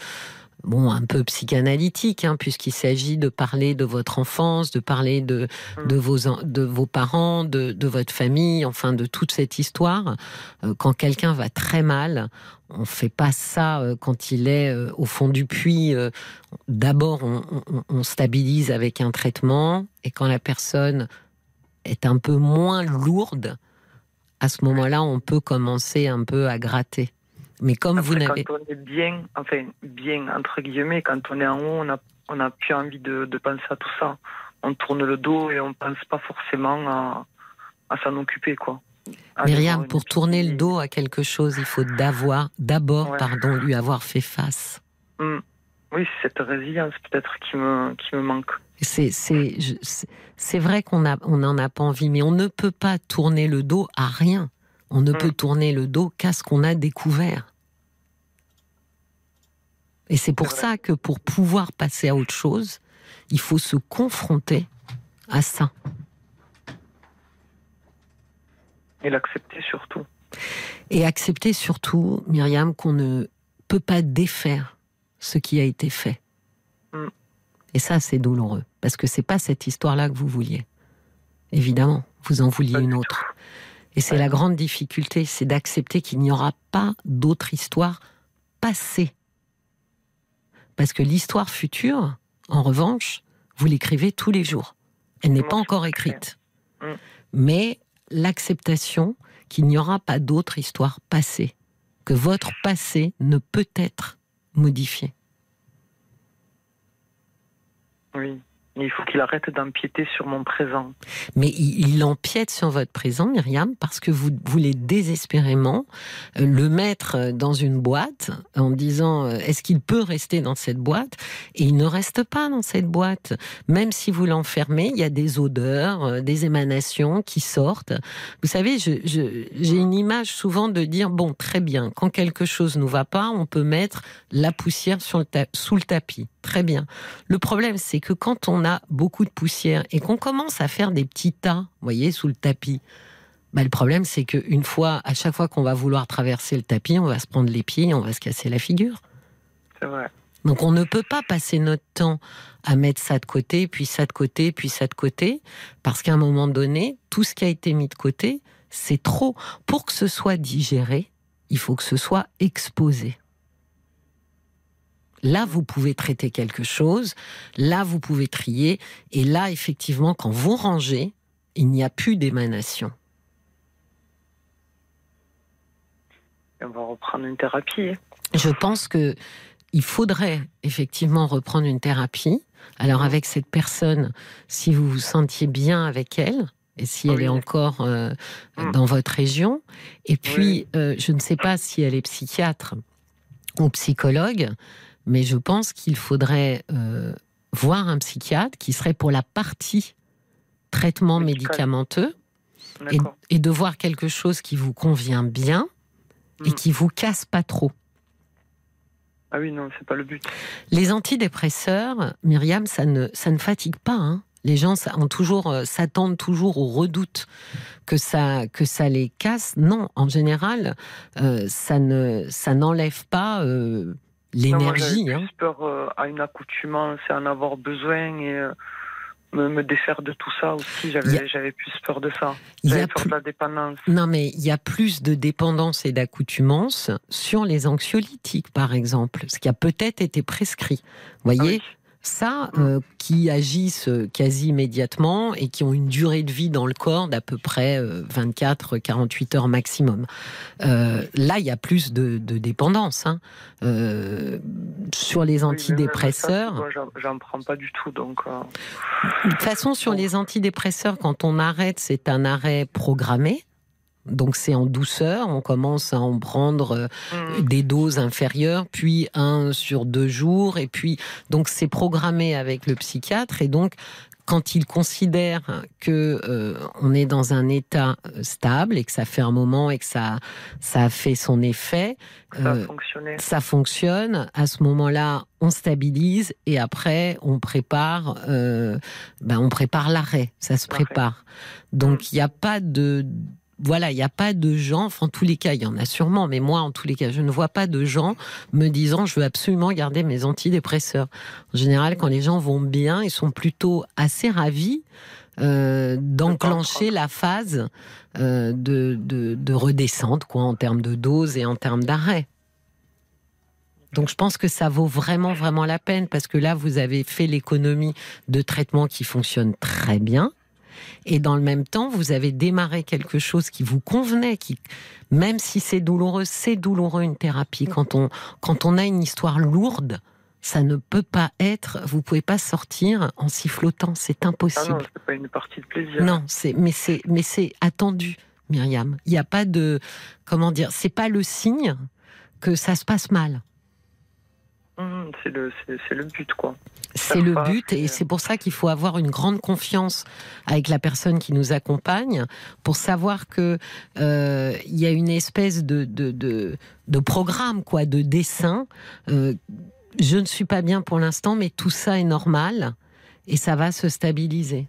C: bon, un peu psychanalytiques, hein, puisqu'il s'agit de parler de votre enfance, de parler de,
F: Mm.
C: de, vos, en- de vos parents, de, de votre famille, enfin de toute cette histoire. Euh, quand quelqu'un va très mal, on fait pas ça euh, quand il est euh, au fond du puits. D'abord, on, on- on stabilise avec un traitement, et quand la personne est un peu moins lourde, à ce moment-là, on peut commencer un peu à gratter. Mais comme vous
F: Après,
C: n'avez...
F: quand on est bien, enfin bien entre guillemets, quand on est en haut, on a on a plus envie de, de penser à tout ça. On tourne le dos et on pense pas forcément à, à s'en occuper quoi.
C: Myriam, pour tourner le dos à quelque chose, il faut d'avoir, d'abord,
F: Ouais.
C: pardon, lui avoir fait face.
F: Mm. Oui, c'est cette résilience peut-être qui me qui me manque.
C: C'est, vrai qu'on a, on n'en a pas envie, mais on ne peut pas tourner le dos à rien. On ne
F: Mm.
C: peut tourner le dos qu'à ce qu'on a découvert. Et c'est pour ça que pour pouvoir passer à autre chose, il faut se confronter à ça.
F: Et l'accepter surtout.
C: Et accepter surtout, Myriam, qu'on ne peut pas défaire ce qui a été fait.
F: Mm.
C: Et ça, c'est douloureux, parce que c'est pas cette histoire-là que vous vouliez. Évidemment, vous en vouliez une autre. Et c'est
F: Ouais.
C: la grande difficulté, c'est d'accepter qu'il n'y aura pas d'autre histoire passée. Parce que l'histoire future, en revanche, vous l'écrivez tous les jours. Elle n'est pas encore écrite.
F: Mm.
C: Mais l'acceptation qu'il n'y aura pas d'autre histoire passée, que votre passé ne peut être modifié.
F: Oui. Il faut qu'il arrête d'empiéter sur mon présent.
C: Mais il, empiète sur votre présent, Myriam, parce que vous voulez désespérément euh, le mettre dans une boîte en disant euh, est-ce qu'il peut rester dans cette boîte? Et il ne reste pas dans cette boîte. Même si vous l'enfermez, il y a des odeurs, euh, des émanations qui sortent. Vous savez, j'ai une image souvent de dire bon, très bien, quand quelque chose nous va pas, on peut mettre la poussière sous le tapis. Très bien. Le problème, c'est que quand on a beaucoup de poussière et qu'on commence à faire des petits tas, vous voyez, sous le tapis, bah, le problème, c'est qu'une fois, à chaque fois qu'on va vouloir traverser le tapis, on va se prendre les pieds et on va se casser la figure.
F: C'est vrai.
C: Donc on ne peut pas passer notre temps à mettre ça de côté, puis ça de côté, puis ça de côté, parce qu'à un moment donné, tout ce qui a été mis de côté, c'est trop. Pour que ce soit digéré, il faut que ce soit exposé. Là, vous pouvez traiter quelque chose, là, vous pouvez trier, et là, effectivement, quand vous rangez, il n'y a plus d'émanation.
F: On va reprendre une thérapie.
C: Je pense que il faudrait effectivement reprendre une thérapie. Alors avec cette personne, si vous vous sentiez bien avec elle, et si elle est encore euh,
F: Mm.
C: dans votre région, et puis euh, je ne sais pas si elle est psychiatre ou psychologue, mais je pense qu'il faudrait euh, voir un psychiatre qui serait pour la partie traitement médicamenteux et, de voir quelque chose qui vous convient bien et
F: Mm.
C: qui vous casse pas trop.
F: Ah oui, non, c'est pas le but.
C: Les antidépresseurs, Myriam, ça ne, ça ne fatigue pas. hein. Les gens ont toujours, euh, s'attendent toujours au redoute que ça, que ça les casse. Non, en général, euh, ça ne, ça n'enlève pas euh, l'énergie.
F: J'avais
C: hein.
F: plus peur euh, à une accoutumance et en avoir besoin et euh, me, me défaire de tout ça aussi.
C: A-
F: J'avais j'avais plus peur de ça.
C: Il y
F: J'avais
C: a
F: peur
C: plus-
F: de la dépendance.
C: Non, mais il y a plus de dépendance et d'accoutumance sur les anxiolytiques, par exemple, ce qui a peut-être été prescrit. Vous
F: Ah
C: voyez,
F: oui.
C: Ça, euh, qui agissent euh, quasi immédiatement et qui ont une durée de vie dans le corps d'à peu près 24-48 heures maximum. Euh, là, il y a plus de, de dépendance. hein. Euh, sur les
F: Oui,
C: antidépresseurs,
F: ça, moi, j'en- prends pas du tout, donc. euh,
C: de toute façon, sur les antidépresseurs, quand on arrête, c'est un arrêt programmé. Donc c'est en douceur, on commence à en prendre euh,
F: hmm.
C: des doses inférieures, puis un sur deux jours, et puis donc c'est programmé avec le psychiatre, et donc quand il considère que euh, on est dans un état euh, stable et que ça fait un moment et que ça ça a fait son effet,
F: ça
C: euh, ça fonctionne. À ce moment-là, on stabilise et après on prépare, euh, ben on prépare l'arrêt. Ça se prépare. Donc il n'y a pas de voilà, il n'y a pas de gens, enfin, en tous les cas, il y en a sûrement, mais moi, en tous les cas, je ne vois pas de gens me disant je veux absolument garder mes antidépresseurs. En général, quand les gens vont bien, ils sont plutôt assez ravis euh, d'enclencher la phase euh, de, de, de redescente, quoi, en termes de dose et en termes d'arrêt. Donc je pense que ça vaut vraiment, vraiment la peine, parce que là, vous avez fait l'économie de traitements qui fonctionnent très bien. Et dans le même temps, vous avez démarré quelque chose qui vous convenait, qui, même si c'est douloureux, c'est douloureux une thérapie. Quand on, quand on a une histoire lourde, ça ne peut pas être, vous pouvez pas sortir en sifflotant, c'est
F: Ah
C: impossible.
F: non, c'est pas une partie de plaisir.
C: Non, c'est mais c'est mais c'est attendu, Myriam. Il n'y a pas de comment dire, c'est pas le signe que ça se passe mal.
F: Hmm, c'est le, c'est c'est le but, quoi.
C: C'est le but et c'est pour ça qu'il faut avoir une grande confiance avec la personne qui nous accompagne pour savoir que euh, il y a une espèce de de, de, de programme quoi, de dessin. Euh, je ne suis pas bien pour l'instant, mais tout ça est normal et ça va se stabiliser.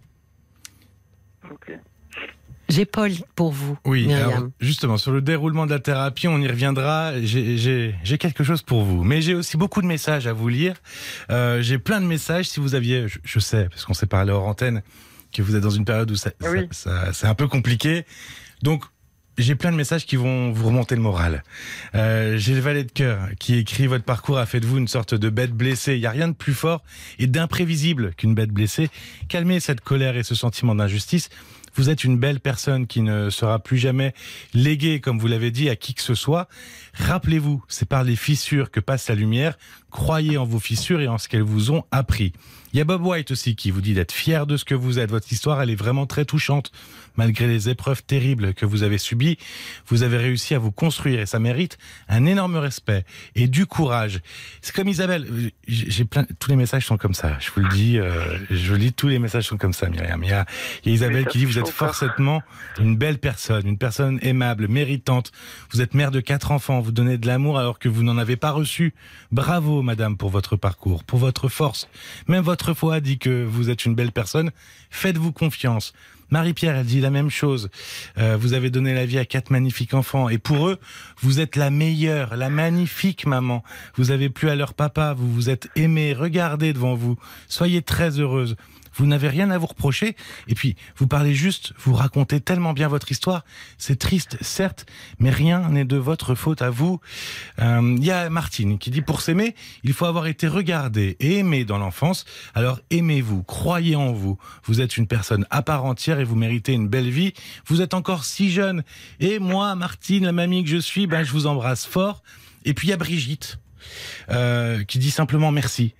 C: J'ai Paul pour vous,
E: Oui, alors, justement, sur le déroulement de la thérapie, on y reviendra. J'ai- quelque chose pour vous. Mais j'ai aussi beaucoup de messages à vous lire. Euh, j'ai plein de messages. Si vous aviez, je, je sais, parce qu'on s'est parlé hors antenne, que vous êtes dans une période où ça, ça-
F: Oui.
E: ça- c'est un peu compliqué. Donc, j'ai plein de messages qui vont vous remonter le moral. Euh, j'ai le valet de cœur qui écrit votre parcours a fait de vous une sorte de bête blessée. Il n'y a rien de plus fort et d'imprévisible qu'une bête blessée. Calmez cette colère et ce sentiment d'injustice. Vous êtes une belle personne qui ne sera plus jamais léguée, comme vous l'avez dit, à qui que ce soit. Rappelez-vous, c'est par les fissures que passe la lumière. Croyez en vos fissures et en ce qu'elles vous ont appris. Il y a Bob White aussi qui vous dit d'être fier de ce que vous êtes. Votre histoire, elle est vraiment très touchante. Malgré les épreuves terribles que vous avez subies, vous avez réussi à vous construire et ça mérite un énorme respect et du courage. C'est comme Isabelle, euh, j'ai plein, tous les messages sont comme ça. Je vous le dis, euh, je dis, tous les messages sont comme ça, Myriam. Il y a, il y a Isabelle qui dit vous êtes forcément une belle personne, une personne aimable, méritante. Vous êtes mère de quatre enfants, vous donnez de l'amour alors que vous n'en avez pas reçu. Bravo, madame, pour votre parcours, pour votre force. Même votre foi dit que vous êtes une belle personne. Faites-vous confiance. Marie-Pierre, elle dit la même chose. Euh, vous avez donné la vie à quatre magnifiques enfants et pour eux, vous êtes la meilleure, la magnifique maman. Vous avez plu à leur papa, vous vous êtes aimé. Regardez devant vous. Soyez très heureuse. Vous n'avez rien à vous reprocher. Et puis, vous parlez juste, vous racontez tellement bien votre histoire. C'est triste, certes, mais rien n'est de votre faute à vous. Euh, Il y a Martine qui dit, pour s'aimer, il faut avoir été regardé et aimé dans l'enfance. Alors aimez-vous, croyez en vous. Vous êtes une personne à part entière et vous méritez une belle vie. Vous êtes encore si jeune. Et moi, Martine, la mamie que je suis, ben, je vous embrasse fort. Et puis il y a Brigitte euh, qui dit simplement merci.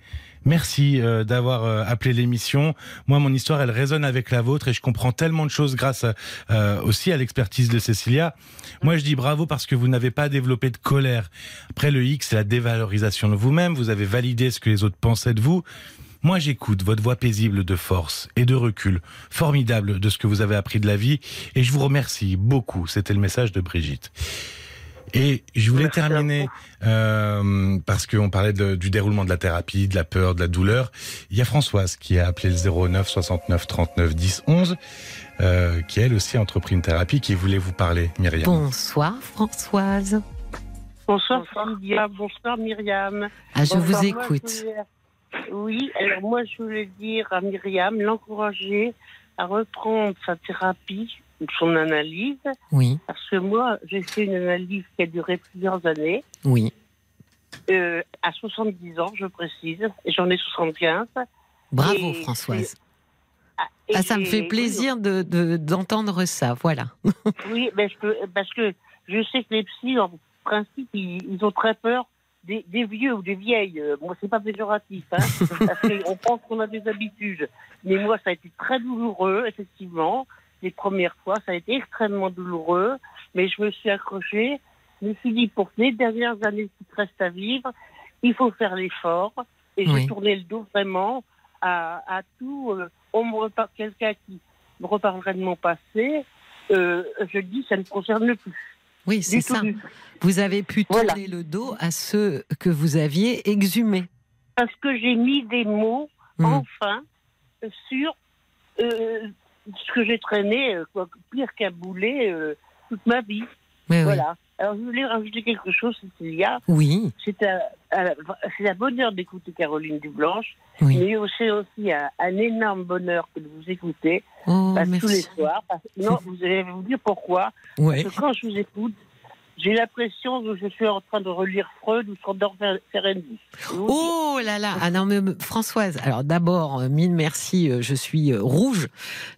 E: Merci euh, d'avoir euh, appelé l'émission. Moi, mon histoire, elle résonne avec la vôtre et je comprends tellement de choses grâce euh, aussi à l'expertise de Cécilia. Moi, je dis bravo parce que vous n'avez pas développé de colère. Après, le X, c'est la dévalorisation de vous-même. Vous avez validé ce que les autres pensaient de vous. Moi, j'écoute votre voix paisible de force et de recul, formidable de ce que vous avez appris de la vie, et je vous remercie beaucoup. C'était le message de Brigitte. Et je voulais
F: Merci
E: terminer euh, parce qu'on parlait de- du déroulement de la thérapie, de la peur, de la douleur. Il y a Françoise qui a appelé le 09 69 39 10 11, euh, qui elle aussi a entrepris une thérapie, qui voulait vous parler, Myriam?
C: Bonsoir Françoise.
G: Bonsoir Cynthia, bonsoir Myriam.
C: Ah, je
G: Bonsoir,
C: vous
G: moi,
C: écoute.
G: je voulais- Oui, alors moi je voulais dire à Myriam, l'encourager à reprendre sa thérapie, son analyse,
C: Oui,
G: parce que moi j'ai fait une analyse qui a duré plusieurs années,
C: oui.
G: euh, à 70 ans je précise, j'en ai 75.
C: Bravo
G: Et
C: Françoise.
G: Ah,
C: Ah, ça me fait plaisir de de- d'entendre ça. Voilà. (laughs)
G: Oui, je peux, parce que je sais que les psys, en principe, ils, ils ont très peur des, des vieux ou des vieilles. Moi, c'est pas péjoratif, hein, (laughs) parce qu'on pense qu'on a des habitudes. Mais moi, ça a été très douloureux, effectivement. Les premières fois, ça a été extrêmement douloureux, mais je me suis accrochée. Je me suis dit, pour les dernières années qui te restent à vivre, il faut faire l'effort. Et
C: Oui.
G: j'ai tourné le dos vraiment à, à tout. euh, on me reparle quelqu'un qui me reparlerait de mon passé. Euh, je dis, ça ne me concerne plus.
C: Oui, c'est ça.
G: tout.
C: Vous avez pu
G: Voilà.
C: tourner le dos à ceux que vous aviez exhumés.
G: Parce que j'ai mis des mots,
C: Hmm.
G: enfin, sur euh, ce que j'ai traîné, euh, quoi, pire qu'un boulet, euh, toute ma vie.
C: Oui.
G: Voilà. Alors, je voulais rajouter quelque chose, Cécilia.
C: Oui,
G: C'est un, un- c'est un bonheur d'écouter Caroline Dublanche,
C: oui.
G: mais c'est aussi un, un énorme bonheur que de vous écouter
C: Oh,
G: tous les soirs. parce- non, vous allez vous dire pourquoi.
C: Ouais.
G: Parce que quand je vous écoute, j'ai l'impression que je suis en train de relire Freud ou Sandor Ferenczi.
C: Oh là là Ah non, mais Françoise, alors d'abord, euh, mille merci, euh, je suis euh, rouge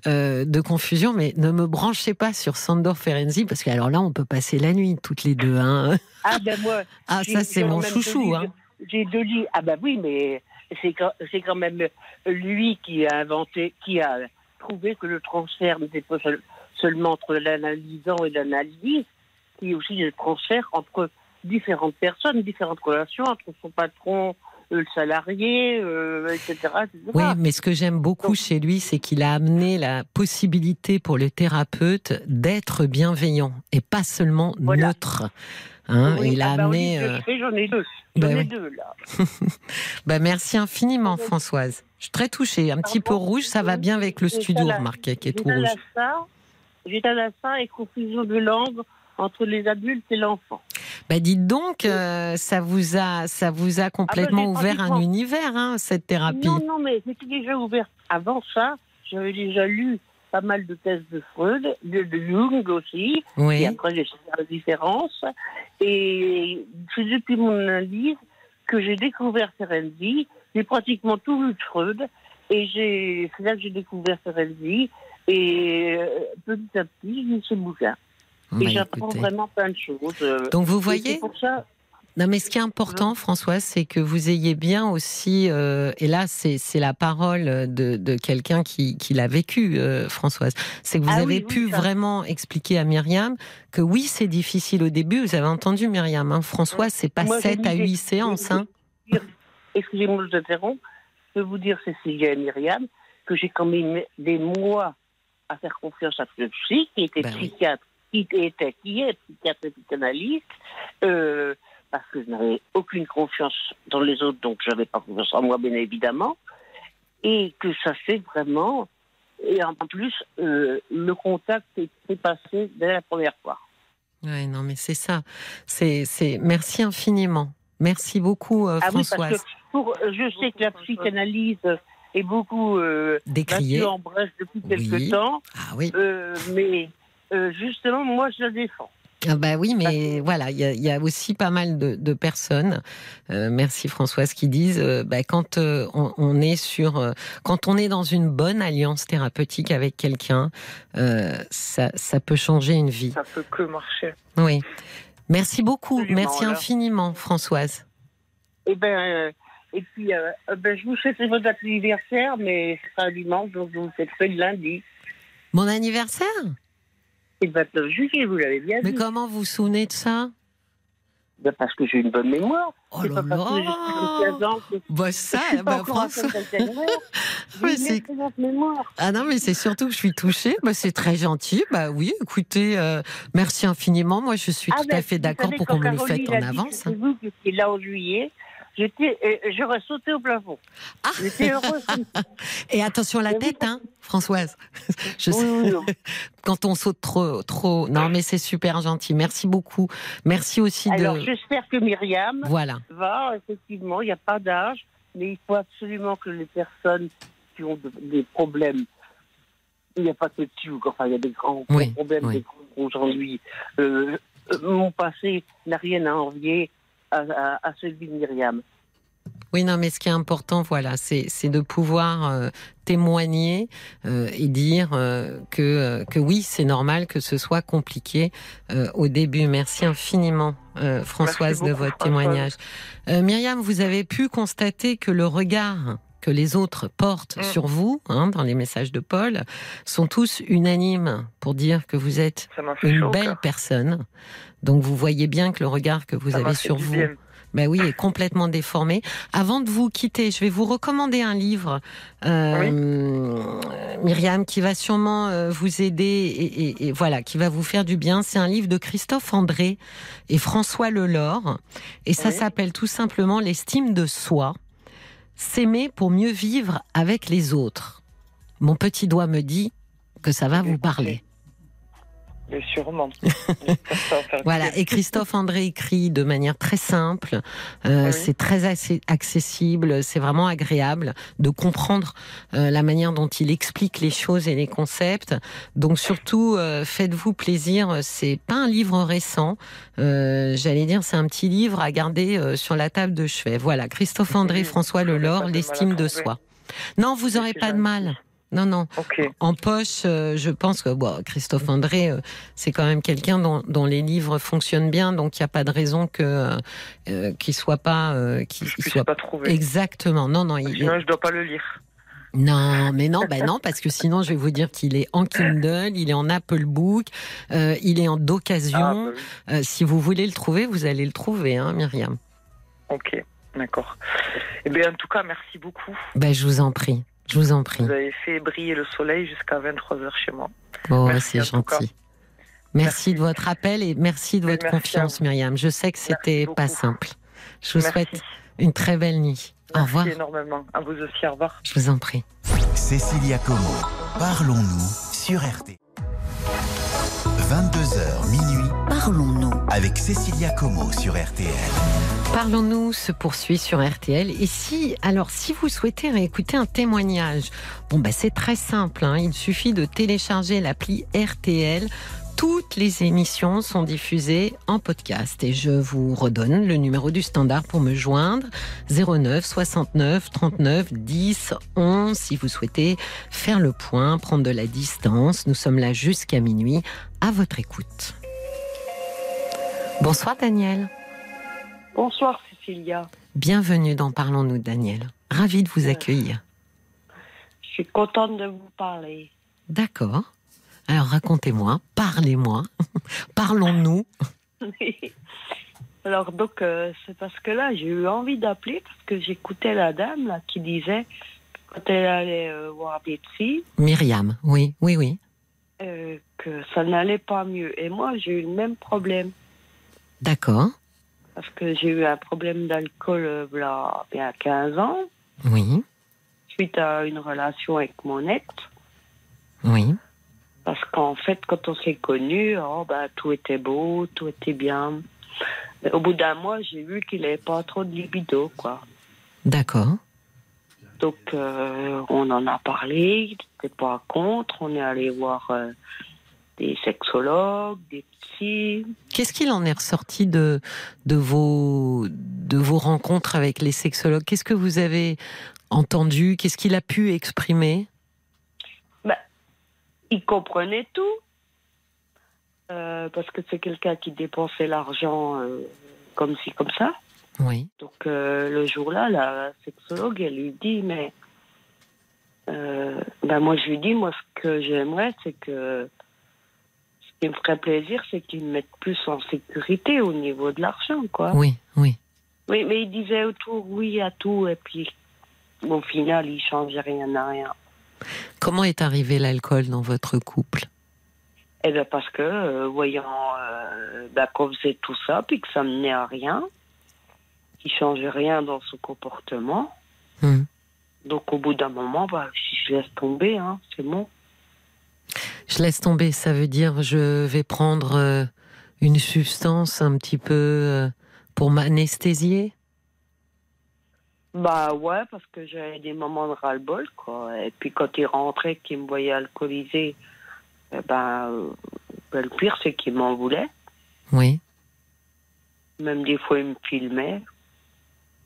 C: euh, de confusion, mais ne me branchez pas sur Sandor Ferenczi, parce que alors là, on peut passer la nuit toutes les deux. Hein.
G: Ah ben moi, (laughs)
C: Ah, ça, c'est mon chouchou. Hein.
G: J'ai deux livres. Ah ben oui, mais c'est quand, c'est quand même lui qui a inventé, qui a trouvé que le transfert n'était pas seul- seulement entre l'analysant et l'analyse, qui est aussi le transfert entre différentes personnes, différentes relations, entre son patron, euh, le salarié, euh, etc., etc.
C: Oui, mais ce que j'aime beaucoup chez lui, c'est qu'il a amené la possibilité pour le thérapeute d'être bienveillant et pas seulement
G: Voilà.
C: neutre. Hein,
G: Oui,
C: il a
G: ah au
C: amené. euh,
G: j'en ai deux. J'en
C: ben
G: ai deux, là. (laughs)
C: bah, merci infiniment, Françoise. Je suis très touchée. Un petit peu rouge, ça va bien avec le studio, remarquez, qui est tout rouge.
G: Thalassa- J'ai Thalassa et confusion de langue entre les adultes et l'enfant.
C: Bah dites donc, euh, ça vous a, ça vous a complètement
G: Ah
C: ouvert un univers, hein, cette thérapie.
G: Non, non, mais c'était déjà ouvert. Avant ça, j'avais déjà lu pas mal de thèses de Freud, de, de Jung aussi,
C: Oui.
G: et après j'ai fait la différence. Et c'est depuis mon analyse que j'ai découvert Ferenczi. J'ai pratiquement tout lu de Freud, et c'est là que j'ai découvert Ferenczi. Et euh, petit à petit, j'ai lu ce bouquin.
C: Bah,
G: et j'apprends vraiment plein de choses. euh,
C: Donc vous voyez,
G: c'est pour ça,
C: non mais ce qui est important, Françoise, c'est que vous ayez bien aussi, euh, et là c'est la parole de, de quelqu'un qui, qui l'a vécu, euh, Françoise, c'est que vous
G: Ah
C: avez
G: oui,
C: pu vraiment expliquer à Myriam que oui c'est difficile au début. Vous avez entendu Myriam, hein, Françoise, c'est pas
G: Moi, j'ai
C: 7
G: mis
C: à
G: des-
C: 8 séances. Hein.
G: excusez-moi de vous interrompre, je peux vous dire, Cécilia et Myriam, que j'ai quand même des mois à faire confiance à ce psy, qui était
C: Ben oui.
G: Qui était, qui est psychiatre et psychanalyste, euh, parce que je n'avais aucune confiance dans les autres, donc je n'avais pas confiance en moi, bien évidemment, et que ça s'est vraiment, et en plus, euh, le contact s'est passé dès la première fois.
C: Ouais, non mais c'est ça. C'est c'est merci infiniment. Merci beaucoup euh,
G: Ah oui,
C: Françoise.
G: parce que pour, je sais que la psychanalyse est beaucoup euh, battue en brèche depuis
C: Oui.
G: quelque temps,
C: Ah oui.
G: euh, mais euh, justement, moi, je la défends.
C: Ah bah oui, mais voilà, il y, a- il y a aussi pas mal de, de personnes, euh, merci Françoise, qui disent euh, bah, quand euh, on, on est sur, quand on est dans une bonne alliance thérapeutique avec quelqu'un, ça, ça peut changer une vie.
F: Ça peut que marcher.
C: Oui. Merci beaucoup,
G: Absolument,
C: merci infiniment, Françoise.
G: Et ben, et puis, ben, je vous souhaite votre date d'anniversaire, mais c'est un dimanche, donc vous faites le lundi.
C: Mon anniversaire?
G: C'est le 29 juillet, vous l'avez bien
C: Mais
G: dit.
C: comment vous vous souvenez de ça?
H: Ben, parce que j'ai une bonne mémoire.
C: Oh là
H: pas parce que j'ai
C: là
H: 15 ans que
C: Bah ça,
H: je suis pas
C: bah François. (laughs)
H: J'ai une mémoire.
C: Ah non, mais c'est surtout que je suis touchée. Bah, c'est très gentil. Bah oui, écoutez, euh, merci infiniment. Moi, je suis
H: Ah,
C: tout
H: ben,
C: à fait d'accord pour qu'on me le
H: Caroline
C: fasse
H: a
C: en avance.
H: C'est vous qui étiez là en juillet. J'étais, euh, j'aurais sauté au plafond.
C: Ah.
H: J'étais heureuse. (laughs)
C: Et attention la tête, hein, Françoise. (laughs) Je sais,
H: Oui, oui, (laughs) oui.
C: quand on saute trop, trop. Non, mais c'est super gentil. Merci beaucoup. Merci aussi
H: Alors,
C: de.
H: j'espère que Myriam
C: Voilà.
H: va, effectivement, il n'y a pas d'âge, mais il faut absolument que les personnes qui ont de- des problèmes, il n'y a pas que dessus, enfin, il y a des grands
C: Oui,
H: problèmes
C: oui.
H: des grands. Euh, euh, mon passé n'a rien à envier à, à- à celui de Myriam.
C: Oui, non, mais ce qui est important, voilà, c'est c'est de pouvoir euh, témoigner euh, et dire euh, que, euh, que oui, c'est normal que ce soit compliqué euh, au début. Merci infiniment, euh, Françoise,
F: Merci
C: de votre
F: Françoise.
C: témoignage. Euh, Myriam, vous avez pu constater que le regard que les autres portent
F: Mm.
C: sur vous, hein, dans les messages de Paul, sont tous unanimes pour dire que vous êtes une
F: chaud.
C: belle personne. Donc vous voyez bien que le regard que vous
F: Ça
C: avez sur vous
F: bien.
C: ben oui, est complètement déformé. Avant de vous quitter, je vais vous recommander un livre, euh, Myriam, qui va sûrement euh, vous aider et, et- et voilà, qui va vous faire du bien. C'est un livre de Christophe André et François Lelore, et ça
F: Oui.
C: s'appelle tout simplement l'estime de soi, s'aimer pour mieux vivre avec les autres. Mon petit doigt me dit que ça va vous parler.
F: Mais sûrement. (laughs)
C: Voilà, et Christophe André écrit de manière très simple, euh,
F: Oui.
C: c'est très accessible, c'est vraiment agréable de comprendre euh, la manière dont il explique les choses et les concepts. Donc surtout, euh, faites-vous plaisir, c'est pas un livre récent, euh, j'allais dire c'est un petit livre à garder euh, sur la table de chevet. Voilà, Christophe André, François Lelore, l'estime de soi. Non, vous
F: C'est
C: aurez pas de mal. Non, non. En poche, euh, je pense que bon, Christophe André, euh, c'est quand même quelqu'un dont, dont les livres fonctionnent bien, donc il n'y a pas de raison que euh, qu'il soit pas, euh, qu'il soit
F: pas trouver.
C: exactement. Non, non, il,
F: Sinon, je dois pas le lire.
C: non, mais non, bah non, parce que sinon je vais vous dire qu'il est en Kindle, il est en Apple Book, il est en
F: Ah,
C: d'occasion.
F: bah oui.
C: Euh, si vous voulez le trouver, vous allez le trouver, hein, Myriam.
F: Ok, d'accord. Eh bien, en tout cas, merci beaucoup.
C: Ben, je vous en prie, je vous en prie.
F: Vous avez fait briller le soleil jusqu'à 23h chez moi.
C: Bon,
F: Merci,
C: c'est gentil. Merci,
F: Merci.
C: de votre appel et merci de votre
F: merci
C: confiance. Myriam. Je sais que c'était
F: Merci
C: pas simple. Je vous
F: merci.
C: souhaite une très belle nuit. Au
F: Merci
C: revoir.
F: énormément. À vous aussi, au revoir.
C: Je vous en prie.
A: Cécilia Como, parlons-nous sur RT. 22h minuit
B: Parlons-nous.
A: avec Cécilia Como sur RTL.
C: Parlons-nous se poursuit sur RTL. Et si, alors, si vous souhaitez réécouter un témoignage, bon, bah, c'est très simple. hein. Il suffit de télécharger l'appli RTL. Toutes les émissions sont diffusées en podcast. Et je vous redonne le numéro du standard pour me joindre. 09 69 39 10 11 si vous souhaitez faire le point, prendre de la distance. Nous sommes là jusqu'à minuit à votre écoute. Bonsoir Daniel.
H: Bonsoir, Cécilia.
C: Bienvenue dans Parlons-nous, Daniel. Ravi de vous accueillir.
H: Je suis contente de vous parler.
C: D'accord. Alors racontez-moi, parlez-moi, (laughs) parlons-nous. (laughs)
H: Alors, donc, euh, c'est parce que là, j'ai eu envie d'appeler parce que j'écoutais la dame là, qui disait quand elle allait euh, voir psys,
C: Myriam, oui, oui, oui.
H: euh, que ça n'allait pas mieux. Et moi, j'ai eu le même problème.
C: D'accord,
H: Parce que j'ai eu un problème d'alcool euh, il y a 15 ans,
C: oui,
H: suite à une relation avec mon ex.
C: oui.
H: Parce qu'en fait, quand on s'est connus, oh, bah, tout était beau, tout était bien. Mais au bout d'un mois, j'ai vu qu'il n'avait pas trop de libido, quoi.
C: D'accord,
H: Donc, euh, on en a parlé, il n'était pas contre. On est allé voir euh, des sexologues, des psys.
C: Qu'est-ce qu'il en est ressorti de, de, vos, de vos rencontres avec les sexologues? Qu'est-ce que vous avez entendu? Qu'est-ce qu'il a pu exprimer?
H: Ils comprenaient tout. Euh, parce que c'est quelqu'un qui dépensait l'argent euh, comme ci, comme ça.
C: Oui,
H: Donc euh, le jour-là, la sexologue, elle lui dit, mais euh, ben moi je lui dis, moi ce que j'aimerais, c'est que qui me ferait plaisir, c'est qu'ils me mettent plus en sécurité au niveau de l'argent, quoi.
C: Oui, oui.
H: Oui, mais il disait autour oui à tout, et puis au final, il changeait rien à rien.
C: Comment est arrivé l'alcool dans votre couple?
H: Eh bien, parce que, euh, voyant euh, bah, qu'on faisait tout ça, puis que ça menait à rien, qu'il changeait rien dans son comportement,
C: Hmm.
H: donc au bout d'un moment, bah, si je laisse tomber, hein, c'est bon.
C: Je laisse tomber, ça veut dire je vais prendre euh, une substance un petit peu euh, pour m'anesthésier?
H: Bah ouais, parce que j'avais des moments de ras-le-bol, quoi. Et puis quand il rentrait, qu'il me voyait alcoolisé, eh ben, euh, ben, le pire, c'est qu'il m'en voulait.
C: Oui.
H: Même des fois, il me filmait.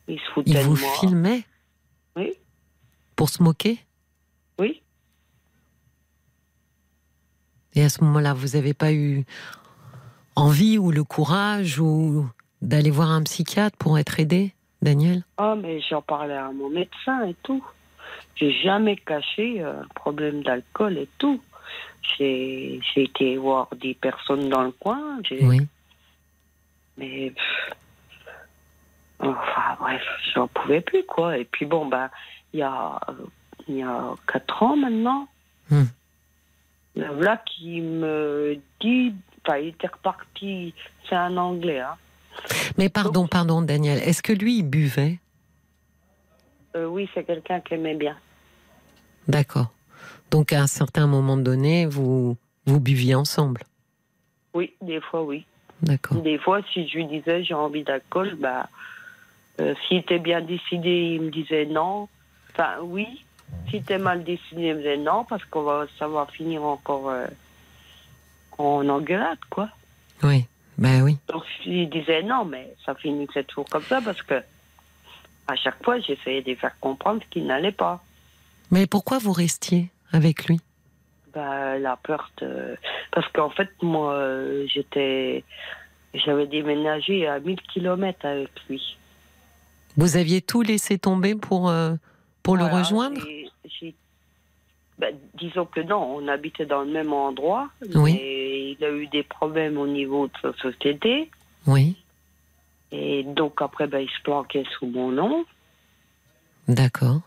H: Il se foutait
C: Il
H: de
C: vous
H: moi.
C: filmait?
H: Oui,
C: pour se moquer
H: oui.
C: Et à ce moment-là, vous n'avez pas eu envie ou le courage ou d'aller voir un psychiatre pour être aidé, Daniel?
H: Ah, mais j'en parlais à mon médecin et tout. J'ai jamais caché euh, le problème d'alcool et tout. J'ai été voir des personnes dans le coin.
C: Oui.
H: Mais. pff, Enfin, bref, j'en pouvais plus, quoi. Et puis, bon, bah, il y a, euh, il y a quatre ans maintenant,
C: Hmm.
H: Voilà qui me dit. Enfin, il était reparti. C'est un anglais, hein.
C: Mais pardon, pardon, Daniel, est-ce que lui, il buvait?
H: Euh, oui, c'est quelqu'un qui aimait bien.
C: D'accord. Donc à un certain moment donné, vous, vous buviez ensemble?
H: Oui, des fois, oui.
C: D'accord.
H: Des fois, si je lui disais j'ai envie d'alcool, bah, euh, s'il était bien décidé, il me disait non. Enfin, oui. S'il était mal il me disait non, parce qu'on va, ça va finir encore euh, en engueulade, quoi.
C: Oui, ben oui.
H: Donc, il disait non, mais ça finissait toujours comme ça, parce que à chaque fois, j'essayais de faire comprendre qu'il n'allait pas.
C: Mais pourquoi vous restiez avec lui?
H: Bah, la peur de... Parce qu'en fait, moi, euh, j'étais... J'avais déménagé à 1000 km avec lui.
C: Vous aviez tout laissé tomber pour, euh, pour le rejoindre
H: ben, Disons que non, on habitait dans le même endroit,
C: Oui.
H: mais il a eu des problèmes au niveau de sa société.
C: Oui,
H: Et donc après, ben, il se planquait sous mon nom,
C: d'accord.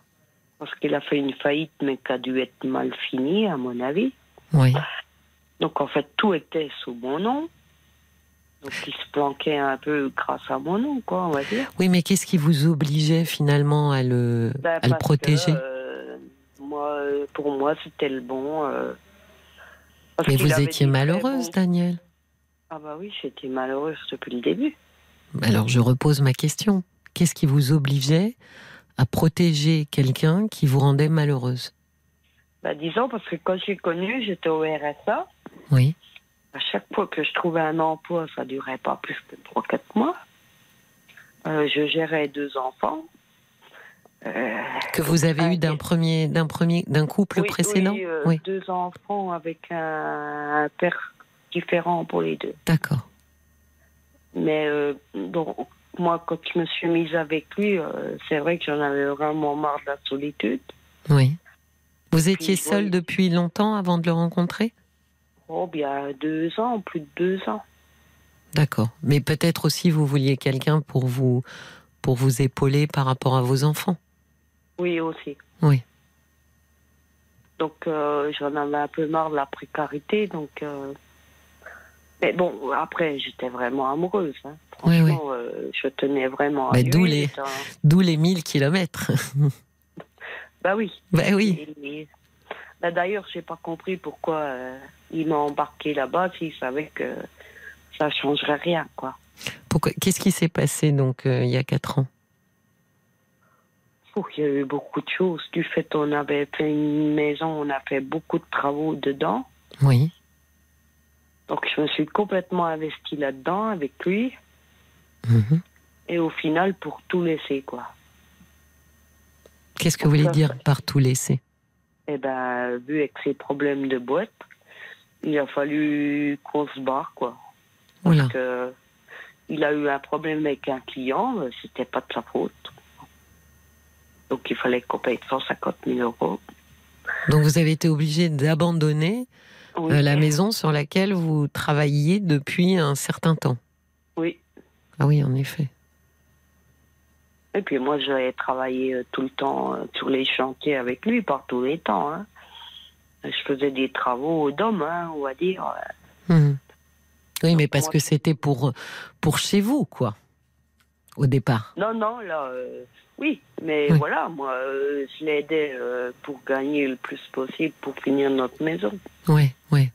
H: parce qu'il a fait une faillite, mais qui a dû être mal finie, à mon avis.
C: Oui.
H: Donc en fait, tout était sous mon nom. Donc il se planquait un peu grâce à mon nom, quoi, on va dire.
C: Oui, mais qu'est-ce qui vous obligeait finalement à le,
H: Ben,
C: à le protéger
H: que, euh, moi, euh, pour moi, c'était le bon. euh,
C: Mais vous étiez malheureuse, Daniel.
H: Ah bah oui, j'étais malheureuse depuis le début.
C: Alors je repose ma question. Qu'est-ce qui vous obligeait à protéger quelqu'un qui vous rendait malheureuse?
H: Bah disons, parce que quand j'ai connu, j'étais au RSA.
C: Oui.
H: À chaque fois que je trouvais un emploi, ça durait pas plus que 3-4 mois. Euh, je gérais deux enfants. Euh,
C: Que vous avez eu d'un premier, d'un premier, d'un couple
H: oui,
C: précédent
H: oui, euh,
C: Oui.
H: deux enfants avec un, un père différent pour les deux.
C: D'accord.
H: Mais donc, moi, quand je me suis mise avec lui, c'est vrai que j'en avais vraiment marre de la solitude.
C: Oui. Vous étiez seule depuis longtemps avant de le rencontrer?
H: Oh, bien deux ans, plus de deux ans.
C: D'accord. Mais peut-être aussi vous vouliez quelqu'un pour vous, pour vous épauler par rapport à vos enfants.
H: Oui, aussi.
C: Oui.
H: Donc, euh, j'en avais un peu marre de la précarité. Donc, euh, mais bon, après, j'étais vraiment amoureuse. hein.
C: Oui, oui.
H: Franchement, euh, je tenais vraiment à
C: Bah,
H: lui. (laughs)
C: d'où les-
H: un-
C: D'où les 1000 kilomètres.
H: Bah oui.
C: bah oui.
H: Et- bah, D'ailleurs, j'ai pas compris pourquoi il m'a embarqué là-bas s'il savait que ça changerait rien, quoi.
C: Pourquoi Qu'est-ce qui s'est passé donc euh, il y a 4 ans?
H: Il y a eu beaucoup de choses. Du fait qu'on avait fait une maison, on a fait beaucoup de travaux dedans.
C: Oui.
H: Donc je me suis complètement investie là-dedans avec lui.
C: Mhm.
H: Et au final, pour tout laisser, quoi.
C: Qu'est-ce que vous voulez dire par tout laisser?
H: Et ben, vu avec ses problèmes de boîte, il a fallu qu'on se barre, quoi.
C: Voilà.
H: que il a eu un problème avec un client, euh, c'était pas de sa faute. Donc il fallait qu'on paye 150 000 euros.
C: Donc vous avez été obligé d'abandonner
H: Oui.
C: euh, la maison sur laquelle vous travailliez depuis un certain temps.
H: Oui.
C: Ah oui, en effet.
H: Et puis moi, j'avais travaillé euh, tout le temps sur les chantiers avec lui, par tous les temps. hein. Je faisais des travaux d'homme, hein, on va dire.
C: Mhm. Oui, mais parce
H: moi,
C: que c'était pour, pour chez vous, quoi, au départ.
H: Non, non, là, euh, oui. Mais
C: Oui.
H: voilà, moi, euh, je l'aidais euh, pour gagner le plus possible pour finir notre maison.
C: Oui, oui.